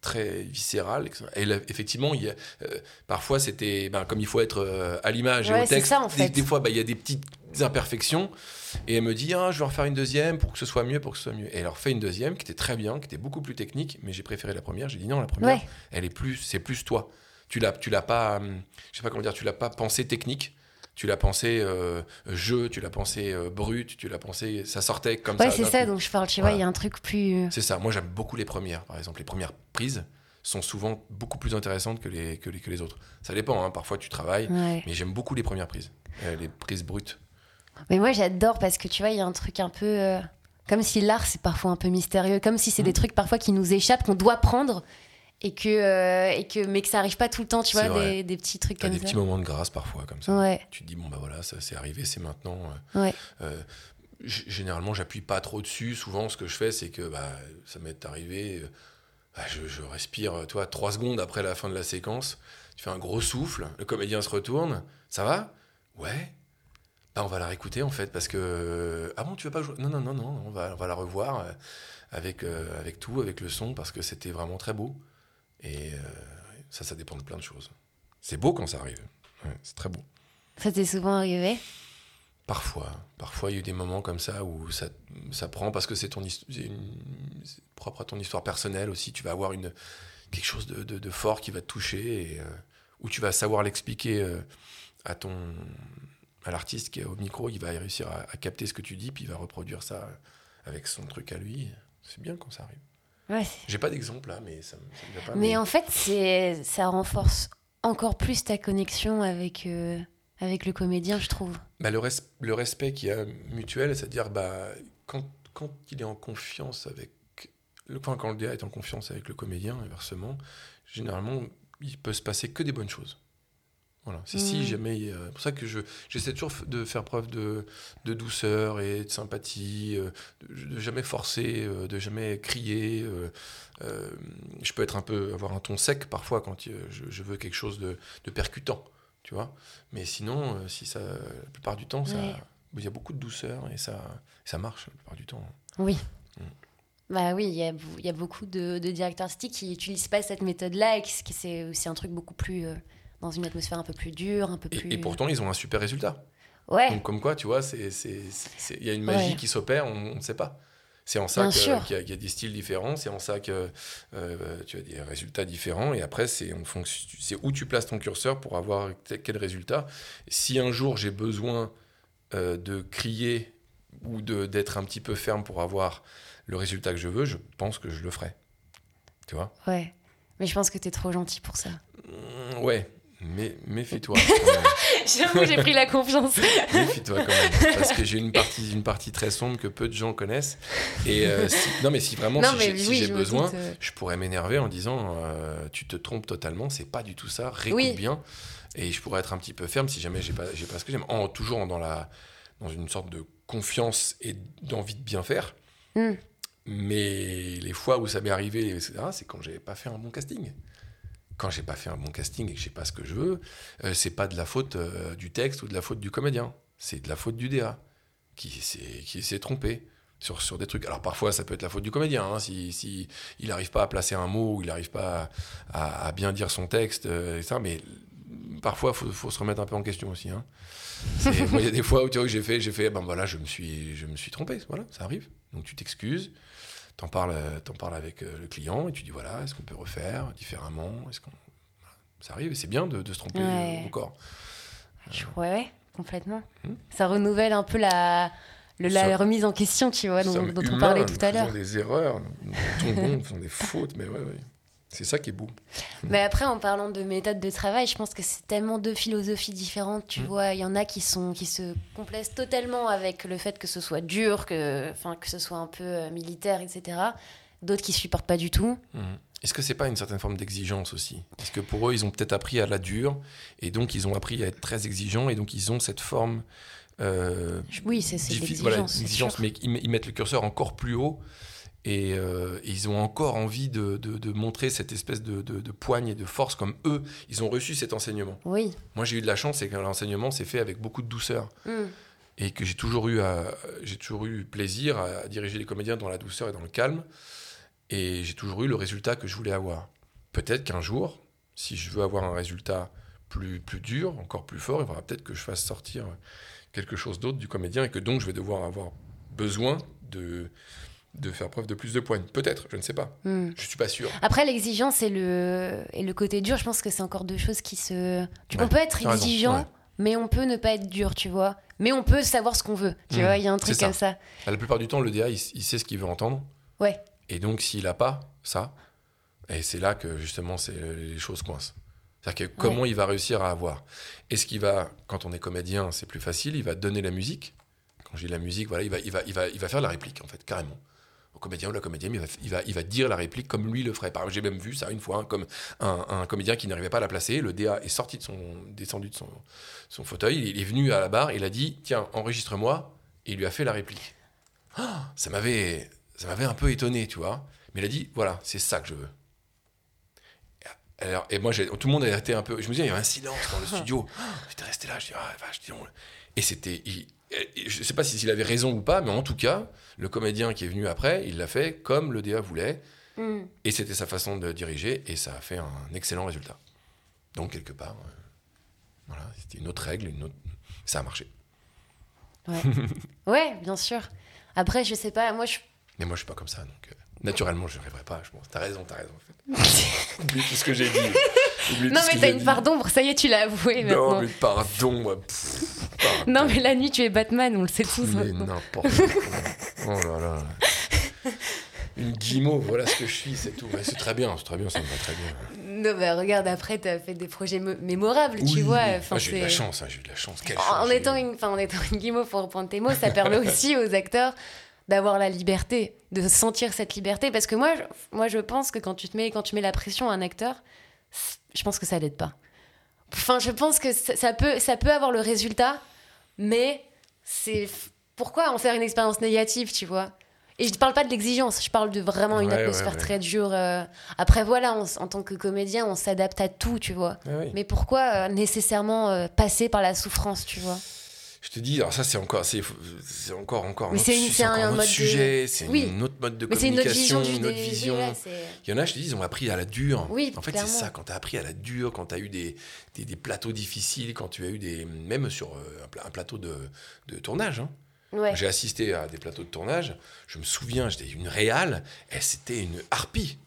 très viscérale. etc. Et là, effectivement, il y a, euh, parfois c'était ben, comme il faut être euh, à l'image et au texte. ça, en des- fait. Des, fois, ben, il y a des petites imperfections. Et elle me dit, ah, je vais en refaire une deuxième pour que ce soit mieux, pour que ce soit mieux. Et elle en refait une deuxième qui était très bien, qui était beaucoup plus technique, mais j'ai préféré la première. J'ai dit non, la première, Ouais. elle est plus, c'est plus toi. Tu l'as, tu l'as pas, hum, je sais pas comment dire, tu l'as pas pensé technique. Tu l'as pensé euh, jeu, tu l'as pensé euh, brut, tu l'as pensé, ça sortait comme Ouais, ça. c'est d'un ça, coup. donc je parle, tu vois, il y a un truc plus. C'est ça. Moi, j'aime beaucoup les premières, par exemple. Les premières prises sont souvent beaucoup plus intéressantes que les, que les, que les autres. Ça dépend, hein. parfois tu travailles, Ouais. mais j'aime beaucoup les premières prises, euh, les prises brutes. Mais moi, j'adore parce que tu vois, il y a un truc un peu. euh, Comme si l'art, c'est parfois un peu mystérieux. Comme si c'est Mm. des trucs parfois qui nous échappent, qu'on doit prendre. Et que, euh, et que, mais que ça arrive pas tout le temps, tu vois, des, des petits trucs comme des ça. petits moments de grâce parfois, comme ça. Ouais, Tu te dis, bon, bah voilà, ça c'est arrivé, c'est maintenant. euh, ouais. Euh, généralement, j'appuie pas trop dessus. Souvent, ce que je fais, c'est que bah, ça m'est arrivé. euh, bah, je, je respire, toi, trois secondes après la fin de la séquence. Tu fais un gros souffle. Le comédien se retourne. Ça va? Ouais. Bah, on va la réécouter en fait parce que ah bon tu veux pas jouer? Non non non non on va on va la revoir avec euh, avec tout avec le son parce que c'était vraiment très beau et euh, ça ça dépend de plein de choses c'est beau quand ça arrive Ouais, c'est très beau Ça t'est souvent arrivé? Parfois, parfois il y a eu des moments comme ça où ça, ça prend parce que c'est ton une- propre à ton histoire personnelle aussi. Tu vas avoir une quelque chose de, de- de fort qui va te toucher et euh, où tu vas savoir l'expliquer euh, à ton à l'artiste qui est au micro. Il va réussir à, à capter ce que tu dis puis il va reproduire ça avec son truc à lui. C'est bien quand ça arrive. Ouais. J'ai pas d'exemple là, mais ça, me- ça me vient pas. Mais en fait, c'est ça renforce encore plus ta connexion avec, euh, avec le comédien, je trouve. Bah, le, res- le respect qu'il y a mutuel, c'est-à-dire bah, quand, quand il est en confiance avec. Le, enfin, quand le DA est en confiance avec le comédien, inversement, généralement, il peut se passer que des bonnes choses. Voilà. C'est si Mhm. jamais. a- C'est pour ça que je, j'essaie toujours de faire preuve de, de douceur et de sympathie, euh, de, de jamais forcer, euh, de jamais crier. euh, euh, je peux être un peu. avoir un ton sec parfois quand euh, je, je veux quelque chose de, de percutant, tu vois. Mais sinon, euh, si ça, la plupart du temps, ça, Ouais. il y a beaucoup de douceur et ça, ça marche la plupart du temps. Oui. Mm. Bah oui, il y a, y a beaucoup de, de directeurs artistiques qui n'utilisent pas cette méthode-là et c'est aussi un truc beaucoup plus. Dans une atmosphère un peu plus dure, un peu plus. Et, et pourtant, ils ont un super résultat. Ouais, Donc, comme quoi, tu vois, il y a une magie Ouais. qui s'opère, on ne sait pas. C'est en ça qu'il y, a- qu'il y a des styles différents, c'est en ça que euh, tu as des résultats différents, et après, c'est, où tu places ton curseur pour avoir quel résultat. Si un jour j'ai besoin euh, de crier ou d'être un petit peu ferme pour avoir le résultat que je veux, je pense que je le ferai. Tu vois? Ouais. Mais je pense que t'es trop gentil pour ça. Ouais, mais méfie-toi. J'avoue, j'ai pris la confiance. Méfie-toi quand même, parce que j'ai une partie, une partie très sombre que peu de gens connaissent. Et euh, si- non, mais si vraiment, non, si j'ai oui, je besoin, doute, euh, je pourrais m'énerver en disant euh, tu te trompes totalement, c'est pas du tout ça, réécoute Oui. bien. Et je pourrais être un petit peu ferme si jamais j'ai pas, j'ai pas ce que j'aime. En toujours dans la, dans une sorte de confiance et d'envie de bien faire. Mm. Mais les fois où ça m'est arrivé, etc., c'est quand j'avais pas fait un bon casting. Quand j'ai pas fait un bon casting et que j'ai pas ce que je veux, euh, c'est pas de la faute euh, du texte ou de la faute du comédien. C'est de la faute du DA qui s'est trompé sur, des trucs. Alors parfois, ça peut être la faute du comédien. hein, si, il n'arrive pas à placer un mot ou il n'arrive pas à, bien dire son texte, euh, et ça, mais parfois, faut, faut se remettre un peu en question aussi. hein. Il y a des fois où j'ai fait, j'ai fait, ben voilà, je me suis, je me suis trompé. Voilà, ça arrive. Donc tu t'excuses, t'en parles, euh, t'en parles avec euh, le client et tu dis voilà, est-ce qu'on peut refaire différemment? Est-ce qu'on, ça arrive et c'est bien de, de se tromper Ouais. euh, encore. je- Ouais, ouais, complètement. Hmm? Ça renouvelle un peu la, le- la Ça- remise en question, tu vois, dont, Nous dont on parlait nous tout à l'heure. faisons des erreurs, nous tombons, nous faisons des fautes, mais ouais, ouais. C'est ça qui est beau. Mais après, en parlant de méthode de travail, je pense que c'est tellement deux philosophies différentes. Tu Mm. vois, il y en a qui, sont, qui se complaisent totalement avec le fait que ce soit dur, que, que ce soit un peu euh, militaire, etc. D'autres qui supportent pas du tout. Mhm. Est-ce que c'est pas une certaine forme d'exigence aussi? Parce que pour eux, ils ont peut-être appris à la dure, et donc ils ont appris à être très exigeants, et donc ils ont cette forme. euh, Oui, c'est voilà, l'exigence, mais ils, ils mettent le curseur encore plus haut, et, euh, et ils ont encore envie de, de- de montrer cette espèce de, de- poigne et de force comme eux, ils ont reçu cet enseignement. Oui. Moi, j'ai eu de la chance, c'est que l'enseignement s'est fait avec beaucoup de douceur. Mm. et que j'ai toujours eu à- toujours eu plaisir à diriger les comédiens dans la douceur et dans le calme et j'ai toujours eu le résultat que je voulais avoir peut-être qu'un jour si je veux avoir un résultat plus plus dur encore plus fort il faudra peut-être que je fasse sortir quelque chose d'autre du comédien et que donc je vais devoir avoir besoin de de faire preuve de plus de poigne peut-être je ne sais pas Mm. je suis pas sûr Après, l'exigence et le, et le côté dur, je pense que c'est encore deux choses qui se. Tu, Ouais, on peut être raison, exigeant, ouais. mais on peut ne pas être dur, tu vois. Mais on peut savoir ce qu'on veut, tu Mm, vois. Il y a un truc ça. comme ça. la plupart du temps le DA il, il sait ce qu'il veut entendre Ouais. Et donc, s'il n'a pas ça, et c'est là que justement c'est, les choses coincent. C'est-à-dire que comment il va réussir à avoir? Est-ce qu'il va, quand on est comédien, c'est plus facile, il va donner la musique? Quand je dis la musique, voilà, il va, il va, il va, il va faire la réplique, en fait, carrément. Au comédien ou la comédienne, il va, il va, il va dire la réplique comme lui le ferait. Par j'ai même vu ça une fois, hein, comme un, un comédien qui n'arrivait pas à la placer. Le DA est sorti de son, descendu de son, son fauteuil, il est venu à la barre, il a dit Tiens, enregistre-moi, et il lui a fait la réplique. Ah, ça m'avait, ça m'avait un peu étonné, tu vois. Mais il a dit Voilà, c'est ça que je veux. Alors, et moi, tout le monde a été un peu. Je me disais, il y avait un silence dans le studio. J'étais resté là, je dis, ah, vache, dis donc. Et c'était. Je sais pas si- s'il avait raison ou pas, mais en tout cas, le comédien qui est venu après, il l'a fait comme le DA voulait. Mm. Et c'était sa façon de diriger, et ça a fait un excellent résultat. Donc, quelque part, euh, voilà, c'était une autre règle, une autre... ça a marché. Ouais, bien sûr. Après, je sais pas, moi, je. Mais moi, je suis pas comme ça, donc euh, naturellement, je n'arriverai pas. Je pense, t'as raison, t'as raison. En fait. Oublie tout ce que j'ai dit. Non, mais t'as une part d'ombre, ça y est, tu l'as avoué Non, mais pardon, moi. pff, pardon. Non, mais la nuit, tu es Batman, on le sait tous Mais n'importe quoi. Oh là là. Une guimauve, voilà ce que je suis, c'est tout. C'est très bien, c'est très bien, ça me va très bien. Non, mais regarde, après, t'as fait des projets mo- mémorables, tu vois. enfin, Ah, j'ai eu de la chance, hein, j'ai eu de la chance. Quelle En, chance en j'ai étant une, en étant une guimauve, pour reprendre tes mots, ça permet aussi aux acteurs d'avoir la liberté, de sentir cette liberté. Parce que moi, je, moi, je pense que quand tu te mets, quand tu mets la pression à un acteur, je pense que ça l'aide pas. Enfin, je pense que ça, ça peut, ça peut avoir le résultat, mais c'est pourquoi en faire une expérience négative, tu vois? Et je ne parle pas de l'exigence, je parle de vraiment une Ouais, atmosphère ouais. très dure. euh. Après, voilà, on en tant que comédien, on s'adapte à tout, tu vois. Ah oui. Mais pourquoi euh, nécessairement euh, passer par la souffrance, tu vois? Je te dis, alors ça c'est encore, c'est, c'est encore, encore, un c'est autre, une- c'est c'est un encore un autre de- sujet, c'est Oui. une autre mode de Mais c'est une autre communication, vision une autre vision. Il y en a, je te dis, ils ont appris à la dure. Oui, en fait, clairement. c'est ça, quand tu as appris à la dure, quand tu as eu des, des, des plateaux difficiles, quand tu as eu des. Même sur euh, un, pla- un plateau de, de tournage. hein. Ouais. J'ai assisté à des plateaux de tournage. Je me souviens, j'étais une réale, et c'était une harpie.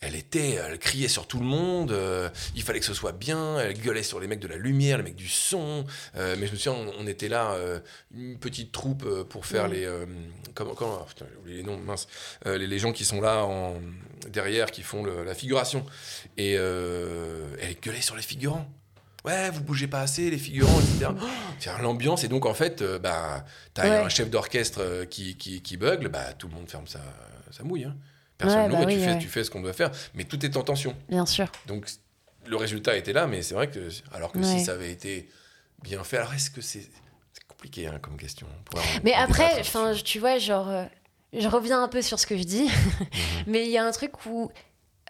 Elle était, elle criait sur tout le monde. euh, il fallait que ce soit bien. Elle gueulait sur les mecs de la lumière, les mecs du son. euh, mais je me souviens, on, on était là, euh, une petite troupe euh, pour faire Mm. les, euh, comment, comment, ah, putain, j'ai oublié les noms, mince. Euh, les, les gens qui sont là en, derrière, qui font le- la figuration. Et euh, elle gueulait sur les figurants. Ouais, vous bougez pas assez, les figurants, etc. C'est l'ambiance. Et donc, en fait, euh, bah, t'as Ouais. un chef d'orchestre euh, qui, qui, qui bugle, bah, tout le monde ferme sa, sa mouille. hein. Personne Ouais, bah et tu, fais, ouais. tu fais ce qu'on doit faire. Mais tout est en tension. Bien sûr. Donc, le résultat était là, mais c'est vrai que, alors que Ouais. si ça avait été bien fait, alors est-ce que c'est. C'est compliqué hein, comme question. Mais après, enfin, tu vois, genre, euh, je reviens un peu sur ce que je dis, mais il y a un truc où,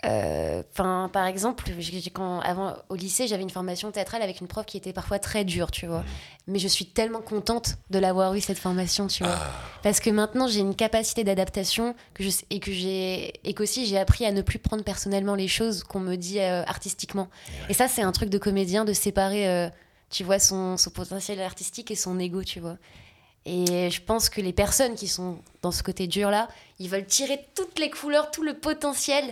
euh, enfin, par exemple, quand avant au lycée, j'avais une formation théâtrale avec une prof qui était parfois très dure, tu vois. Mais je suis tellement contente de l'avoir eu cette formation, tu vois, Ah, parce que maintenant j'ai une capacité d'adaptation que je et que j'ai et qu'aussi j'ai appris à ne plus prendre personnellement les choses qu'on me dit euh, artistiquement. Et ça, c'est un truc de comédien de séparer, euh, tu vois, son, son potentiel artistique et son ego, tu vois. Et je pense que les personnes qui sont dans ce côté dur-là, ils veulent tirer toutes les couleurs, tout le potentiel,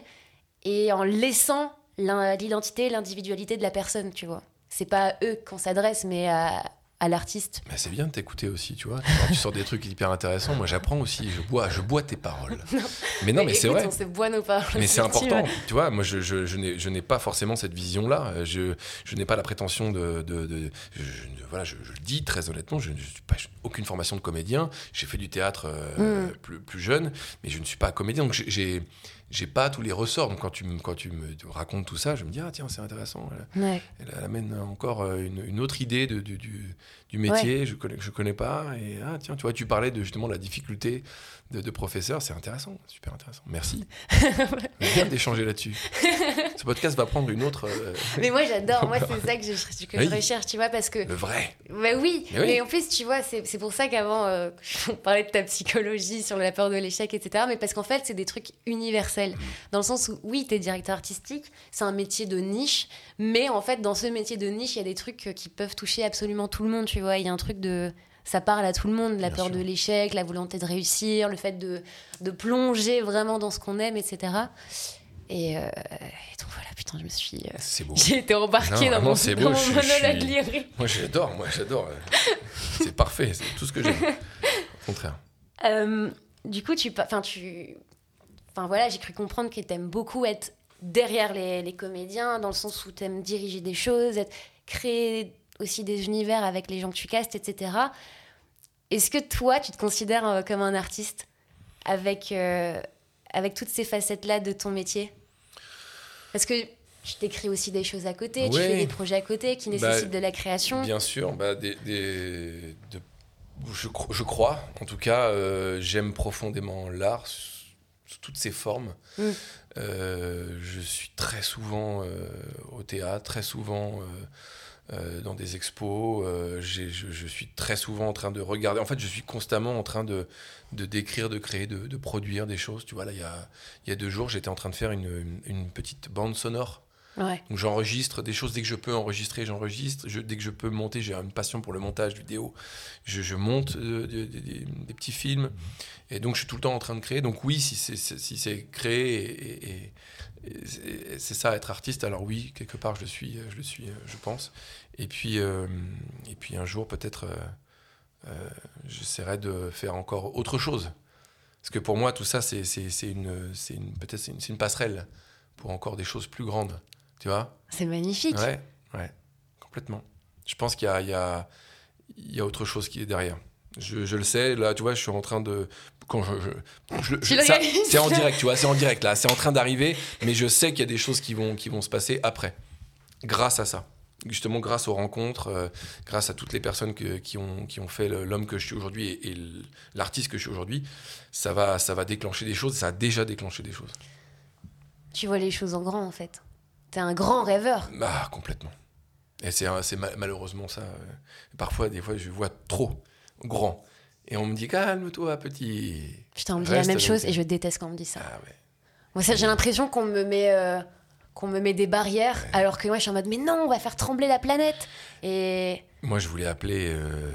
et en laissant l'identité, l'individualité de la personne, tu vois. C'est pas à eux qu'on s'adresse, mais à, à l'artiste. Mais c'est bien de t'écouter aussi, tu vois. Tu sors des trucs hyper intéressants, moi j'apprends aussi, je bois, je bois tes paroles. mais non, mais, c'est vrai. On se boit nos paroles. Mais c'est important, tu vois. Moi, je, je, je n'ai- pas forcément cette vision-là. Je, je n'ai pas la prétention de. voilà, je, le dis très honnêtement, je n'ai pas aucune formation de comédien. J'ai fait du théâtre euh, Mm. plus, plus jeune, mais je ne suis pas comédien. Donc, j'ai- j'ai. Pas tous les ressorts. Donc, quand tu, me- quand tu me racontes tout ça, je me dis, ah tiens, c'est intéressant. Elle, Ouais. elle amène encore euh, une, une autre idée de, du, du, du métier. Je connais, je connais pas. Et ah, tiens, tu vois, tu parlais de justement de la difficulté de, de professeur. C'est intéressant, super intéressant. Merci. bien d'échanger là-dessus. Ce podcast va prendre une autre. euh, Mais moi j'adore, moi c'est ça que je, que je Oui. recherche, tu vois, parce que le vrai. Bah oui, Mais oui. mais en plus, tu vois, c'est c'est pour ça qu'avant, euh, on parlait de ta psychologie sur la peur de l'échec, etc. Mais parce qu'en fait, c'est des trucs universels. Dans le sens où, oui, t'es directeur artistique, c'est un métier de niche, mais en fait, dans ce métier de niche, il y a des trucs euh, qui peuvent toucher absolument tout le monde, tu vois. Il y a un truc de. Ça parle à tout le monde, la Bien peur sûr. de l'échec, la volonté de réussir, le fait de, de plonger vraiment dans ce qu'on aime, etc. Et, euh, et donc voilà, putain, je me suis. euh, C'est beau. J'ai été embarquée Non, dans mon, dans beau, mon je- je monologue suis- lyrique. Moi, j'adore. Moi, j'adore. euh, C'est parfait. C'est tout ce que j'aime. Au contraire. Euh, du coup, tu, enfin, tu, enfin voilà, j'ai cru comprendre que t'aimes beaucoup être derrière les, les comédiens, dans le sens où t'aimes diriger des choses, être, créer aussi des univers avec les gens que tu castes, etc. Est-ce que toi, tu te considères euh, comme un artiste avec euh, avec toutes ces facettes-là de ton métier? Parce que tu t'écris aussi des choses à côté, tu fais des projets à côté qui Bah, nécessitent de la création. Bien sûr, bah, des, des- de- je, cro- je crois, en tout cas, euh, j'aime profondément l'art toutes ses formes. Mm. Euh, je suis très souvent euh, au théâtre, très souvent euh, dans des expos. je, je suis très souvent en train de regarder. En fait, je suis constamment en train de, de d'écrire, de créer, de, de produire des choses. Tu vois, là, il y a, il y a deux jours, j'étais en train de faire une, une- une petite bande sonore Donc j'enregistre des choses dès que je peux enregistrer, j'enregistre. Je- dès que je peux monter, j'ai une passion pour le montage vidéo. Je, monte euh, des, petits films. Et donc je suis tout le temps en train de créer. Donc oui, si c'est si créer et, c'est- ça être artiste, alors oui, quelque part je le suis, je le suis, je pense. Et puis euh, et puis un jour peut-être euh, j'essaierai de faire encore autre chose. Parce que pour moi tout ça c'est une peut-être c'est une passerelle pour encore des choses plus grandes. Tu vois? C'est magnifique. Ouais, ouais, complètement. Je pense qu'il y a, il y, a, il y a autre chose qui est derrière. Je, je le sais, là, tu vois, je suis en train de. Quand je, je- c'est en direct, tu vois, c'est en direct là, c'est en train d'arriver, mais je sais qu'il y a des choses qui vont, qui vont se passer après, grâce à ça. Justement, grâce aux rencontres, euh, grâce à toutes les personnes que- qui, ont, qui ont fait l'homme que je suis aujourd'hui et, et l'artiste que je suis aujourd'hui, ça va, ça va déclencher des choses, ça a déjà déclenché des choses. Tu vois les choses en grand, en fait. T'es un grand rêveur. Ah, complètement. Et c'est malheureusement ça. euh, Parfois, des fois, je vois trop grand. Et on me dit, calme-toi, petit. Putain, on me dit la même chose et je déteste quand on me dit ça. Ah ouais. Moi, ça, j'ai l'impression qu'on me met. euh, qu'on me met des barrières alors que moi je suis en mode mais non on va faire trembler la planète et Moi, je voulais appeler euh,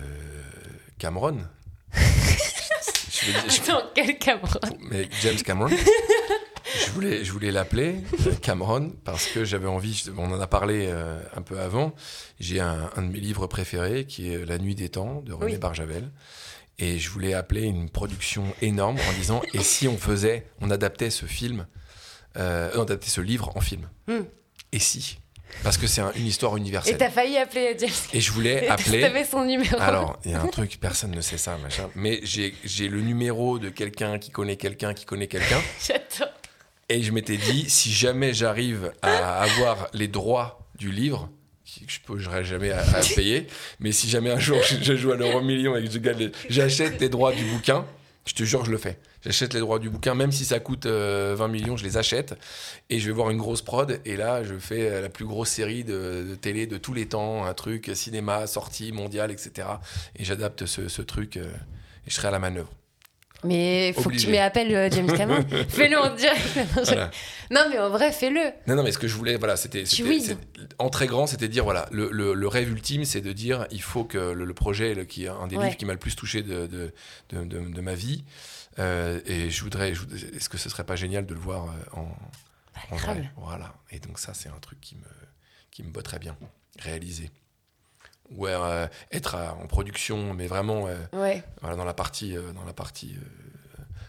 Cameron. je je- attends quel Cameron? Mais James Cameron. Je voulais, je voulais l'appeler euh, Cameron parce que j'avais envie, on en a parlé euh, un peu avant, j'ai un, un de mes livres préférés qui est La Nuit des Temps de René Oui. Barjavel. Et je voulais appeler une production énorme en disant et si on faisait, on adaptait ce film, euh, on adaptait ce livre en film? Hmm. Et si? Parce que c'est un- une histoire et universelle. t'as failli appeler James Et je voulais appeler. t'avais son numéro Alors, il y a un truc, personne ne sait ça, machin. Mais j'ai j'ai le numéro de quelqu'un qui connaît quelqu'un qui connaît quelqu'un. j'adore Et je m'étais dit, si jamais j'arrive à avoir les droits du livre, que je n'aurai jamais à, payer, mais si jamais un jour je, joue à l'euro million et que j'achète les droits du bouquin, je te jure, je le fais. J'achète les droits du bouquin, même si ça coûte euh, 20 millions, je les achète. Et je vais voir une grosse prod. Et là, je fais euh, la plus grosse série de, télé de tous les temps, un truc cinéma, sortie mondiale, etc. Et j'adapte ce, ce truc euh, et je serai à la manœuvre. Mais faut que tu m'appelles euh, James Cameron fais-le en direct Voilà. non mais en vrai fais-le Non, non, mais ce que je voulais, voilà, c'était. En très grand, c'était dire, voilà, le, le- le rêve ultime, c'est de dire, il faut que le, le projet, qui est un des Ouais. livres qui m'a le plus touché de, de, de, ma vie, euh, et je voudrais, je est-ce que ce serait pas génial de le voir euh, en, vrai? Voilà. Et donc, ça, c'est un truc qui me, qui me botterait bien, réaliser. Ou euh, être à- en production, mais vraiment euh, Ouais. voilà, dans la partie, euh, dans la partie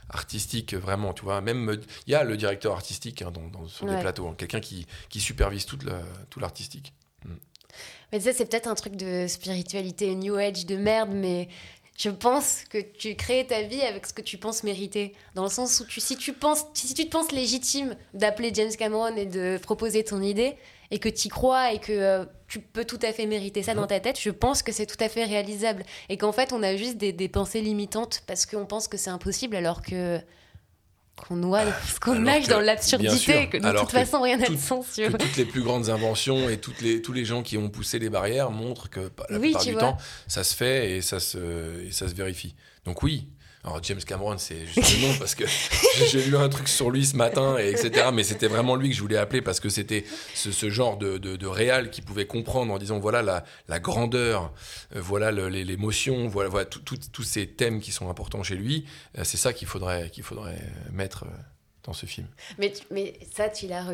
artistique, vraiment, tu vois. Même, il y a le directeur artistique hein, dans, dans- sur Ouais. des plateaux, hein, quelqu'un qui, qui supervise toute la- tout l'artistique. Mais ça, c'est peut-être un truc de spiritualité New Age de merde, mais je pense que tu crées ta vie avec ce que tu penses mériter. Dans le sens où tu, si, tu penses, si tu te penses légitime d'appeler James Cameron et de proposer ton idée, et que tu y crois et que euh, tu peux tout à fait mériter ça dans ta tête, je pense que c'est tout à fait réalisable. Et qu'en fait, on a juste des, des pensées limitantes parce qu'on pense que c'est impossible alors que qu'on noie, qu'on nage dans l'absurdité, que de alors toute que façon rien n'a de sens. que toutes les plus grandes inventions et toutes les, tous les gens qui ont poussé les barrières montrent que bah, la Oui, plupart du vois. temps, ça se fait et ça se, et ça se vérifie. Donc oui. Alors James Cameron, c'est juste le nom parce que j'ai- lu un truc sur lui ce matin, et etc. Mais c'était vraiment lui que je voulais appeler parce que c'était ce, ce genre de, de, de réal qui pouvait comprendre en disant voilà la, la grandeur, euh, voilà l'émotion, voilà, voilà tous ces thèmes qui sont importants chez lui. Euh, c'est ça qu'il faudrait, qu'il faudrait mettre euh, dans ce film. Mais, tu- mais ça, tu l'as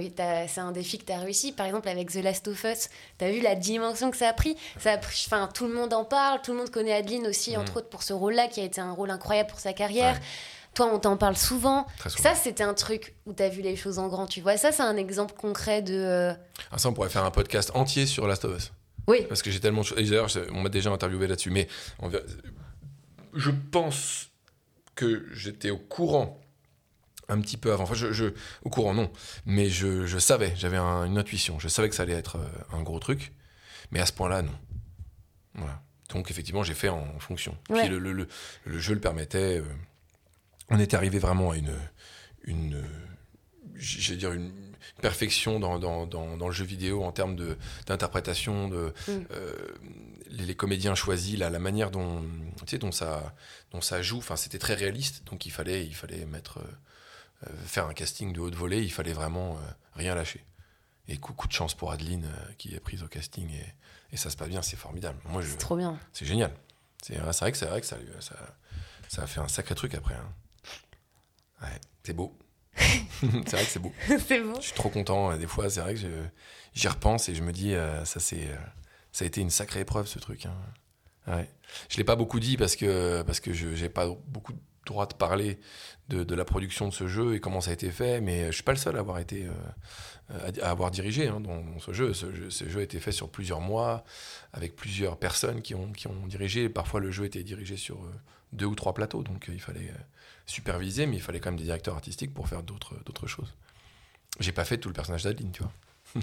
c'est un défi que tu as réussi. Par exemple, avec The Last of Us, tu as vu la dimension que ça a pris? Ça a pris enfin, tout le monde en parle, tout le monde connaît Adeline aussi, entre autres pour ce rôle-là, qui a été un rôle incroyable pour sa carrière. Ouais. Toi, on t'en parle souvent. Souvent. Ça, c'était un truc où tu as vu les choses en grand, tu vois. Ça, c'est un exemple concret de. euh, Ah, ça, on pourrait faire un podcast entier sur Last of Us. Oui, Parce que j'ai tellement de choses. D'ailleurs, on m'a déjà interviewé là-dessus. Mais on je pense que j'étais au courant un petit peu avant. Enfin, je, je- au courant, non. Mais je, je savais, j'avais un- une intuition. Je savais que ça allait être euh, un gros truc. Mais à ce point-là, non. Voilà. Donc, effectivement, j'ai fait en, fonction. Ouais. Puis le, le- le- le jeu le permettait. euh, on était arrivé vraiment à une. une je dire une perfection dans, dans, dans, dans le jeu vidéo en termes d'interprétation, de, Mm. euh, les, les comédiens choisis, la, la manière dont, tu sais, dont, ça, dont ça joue, enfin, c'était très réaliste, donc il fallait, il fallait mettre, euh, faire un casting de haute volée, il fallait vraiment euh, rien lâcher. Et coup, coup de chance pour Adeline euh, qui est prise au casting et, et ça se passe bien, c'est formidable. Moi, c'est trop bien. c'est génial. C'est vrai que c'est vrai que ça, ça, ça a fait un sacré truc après. hein. Ouais, c'est beau. c'est vrai que c'est beau. c'est bon. Je suis trop content. Des fois, c'est vrai que je- j'y repense et je me dis, euh, ça, c'est, euh, ça a été une sacrée épreuve, ce truc. hein. Ouais. Je l'ai pas beaucoup dit parce que, parce que je n'ai pas beaucoup droit de parler de, la production de ce jeu et comment ça a été fait, mais je suis pas le seul à avoir été, euh, à, avoir dirigé hein, dans, ce jeu. Ce, jeu. ce a été fait sur plusieurs mois, avec plusieurs personnes qui ont, qui ont dirigé. Parfois, le jeu était dirigé sur euh, deux ou trois plateaux, donc euh, il fallait euh, superviser, mais il fallait quand même des directeurs artistiques pour faire d'autres, d'autres choses. J'ai pas fait tout le personnage d'Adeline, tu vois.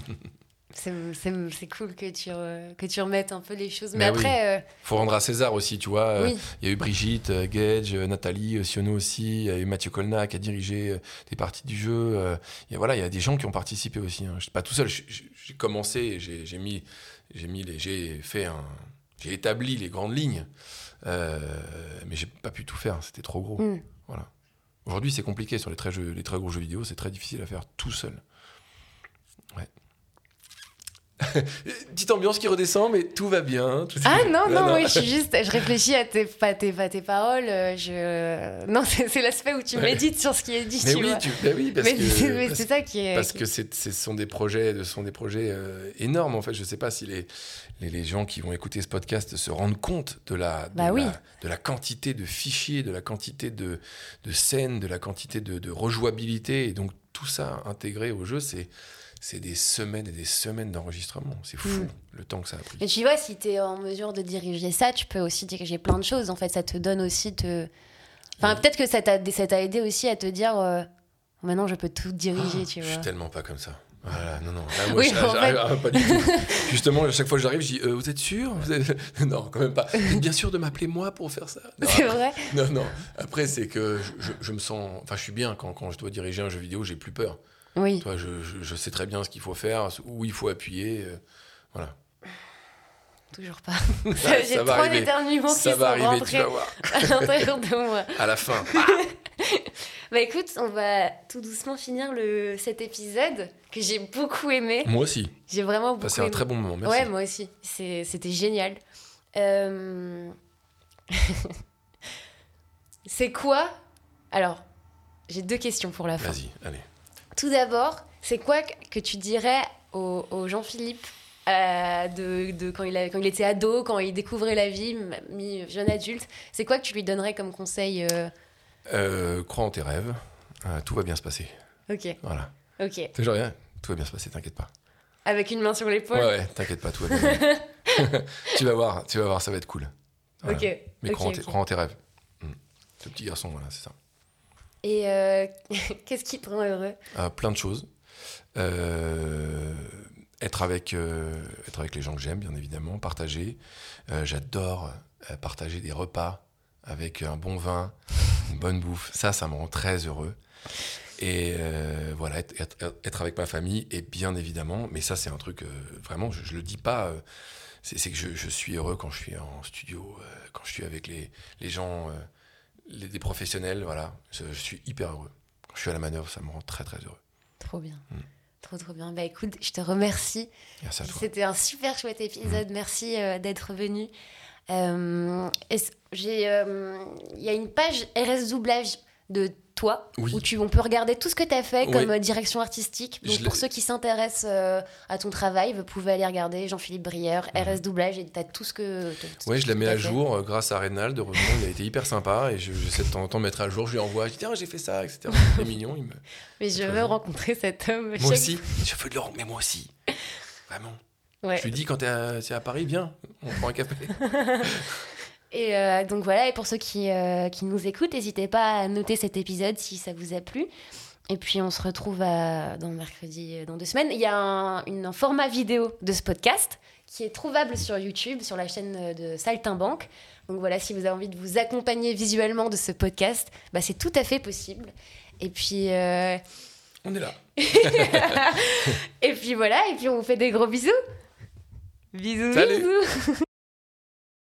C'est cool que tu, re- que tu remettes un peu les choses. Mais, Mais oui. après, euh, Faut rendre à César aussi, tu vois. Euh, oui. Il y a eu Brigitte, euh, Gage, euh, Nathalie, Siono aussi. Il y a eu Mathieu Colna qui a dirigé des parties du jeu. et voilà, il y a des gens qui ont participé aussi. Hein. Je suis pas tout seul. J'ai commencé, j'ai mis, mis les, j'ai fait un, j'ai établi les grandes lignes, mais j'ai pas pu tout faire. C'était trop gros. Mm. Voilà. Aujourd'hui, c'est compliqué sur les très, jeux, les très gros jeux vidéo. C'est très difficile à faire tout seul. Petite ambiance qui redescend, mais tout va bien. tout- Ah non, non, non. oui, je suis juste, je réfléchis à tes, à tes, à tes paroles. euh, Je... Non, c'est l'aspect où tu Ouais. médites sur ce qui est dit, Mais tu oui, vois. tu, oui, parce mais que, c'est ça qui est. parce que c'est- ce sont des projets, ce sont des projets euh, énormes en fait. Je sais pas si les, les, les gens qui vont écouter ce podcast se rendent compte de la, de, Bah oui. de la quantité de fichiers, de la quantité de, de scènes, de la quantité de, de rejouabilité. Et donc tout ça intégré au jeu, c'est c'est des semaines et des semaines d'enregistrement. C'est fou Mm. le temps que ça a pris. Mais tu vois, si tu es en mesure de diriger ça, tu peux aussi diriger plein de choses. En fait, ça te donne aussi te. Enfin, peut-être que ça t'a ça t'a aidé aussi à te dire euh, maintenant je peux tout diriger, tu Je vois. suis tellement pas comme ça. Voilà, non, non. Là, moi, Oui, je- en fait. ah, pas du tout. Justement, à chaque fois que j'arrive, je dis euh, Vous êtes sûr? Vous êtes- Non, quand même pas. Vous êtes bien sûr de m'appeler moi pour faire ça? Non, C'est vrai Non, non. Après, c'est que je, je- je me sens. Enfin, je suis bien quand, quand je dois diriger un jeu vidéo, j'ai plus peur. Oui. Toi, je, je- je sais très bien ce qu'il faut faire, où il faut appuyer. euh, voilà. Toujours pas. Ça J'ai trois arriver. éternuements qui Ça sont va arriver, tu rentrés vas voir. à l'intérieur de moi. À la fin. Bah écoute, on va tout doucement finir le, cet épisode que j'ai beaucoup aimé. Moi aussi. J'ai vraiment beaucoup Passé un très bon moment. Merci. Ouais, moi aussi. C'était génial. Euh, C'est quoi? Alors, j'ai deux questions pour la fin. Vas-y, allez. Tout d'abord, c'est quoi que tu dirais au, au Jean-Philippe euh, de, de quand, il a- quand il était ado, quand il découvrait la vie, mi jeune adulte, c'est quoi que tu lui donnerais comme conseil euh? Euh, crois en tes rêves, tout va bien se passer. Ok, Voilà. ok. Toujours rien, tout va bien se passer, t'inquiète pas. Avec une main sur l'épaule? Ouais, ouais, t'inquiète pas, tout va bien. tu vas voir, tu vas voir, ça va être cool. Voilà. Ok. Mais crois, en tes, ok. crois en tes rêves. Mm. Ce petit garçon, voilà, c'est ça. Et euh, qu'est-ce qui te rend heureux? Euh, plein de choses. Euh, être, avec, euh, être avec les gens que j'aime, bien évidemment, partager. J'adore partager des repas avec un bon vin, une bonne bouffe. Ça, ça me rend très heureux. Et voilà, être, avec ma famille, et bien évidemment, mais ça, c'est un truc, vraiment, je, je le dis pas. c'est que je, suis heureux quand je suis en studio, quand je suis avec les, les gens, les, des professionnels, voilà. Je, je suis hyper heureux. Quand je suis à la manœuvre, ça me rend très très heureux. Trop bien. Mm. Trop, trop bien. Bah écoute, je te remercie. Merci à toi. C'était un super chouette épisode. Merci euh, d'être venu. Euh, euh, Il y a une page RS Doublage de toi Oui. où tu, on peut regarder tout ce que tu as fait Oui. comme euh, direction artistique. Donc Je pour ceux qui s'intéressent euh, à ton travail, vous pouvez aller regarder Jean-Philippe Brière, RS Doublage, et tu as tout ce que. tout ce Ouais, que je la tu mets à jour euh, grâce à Reynald. Heureusement, il a été hyper sympa et je- j'essaie de temps en temps de mettre à jour. Je lui envoie, je dis tiens, j'ai fait ça, etc. C'est mignon. Il me... Mais je veux rencontrer cet homme. Moi Chaque- aussi, je veux de l'or, mais moi aussi. Vraiment. Ouais. Je lui dis quand à, t'es à Paris, viens, on prend un café. Et euh, donc voilà, et pour ceux qui, euh, qui nous écoutent, n'hésitez pas à noter cet épisode si ça vous a plu. Et puis on se retrouve à- dans mercredi, euh, dans deux semaines. Il y a un, une- un format vidéo de ce podcast qui est trouvable sur YouTube, sur la chaîne euh, de Saltimbanque. Donc voilà, si vous avez envie de vous accompagner visuellement de ce podcast, bah, c'est tout à fait possible. Et puis, euh, On est là. et puis voilà, et puis on vous fait des gros bisous. Bisous, Salut. bisous.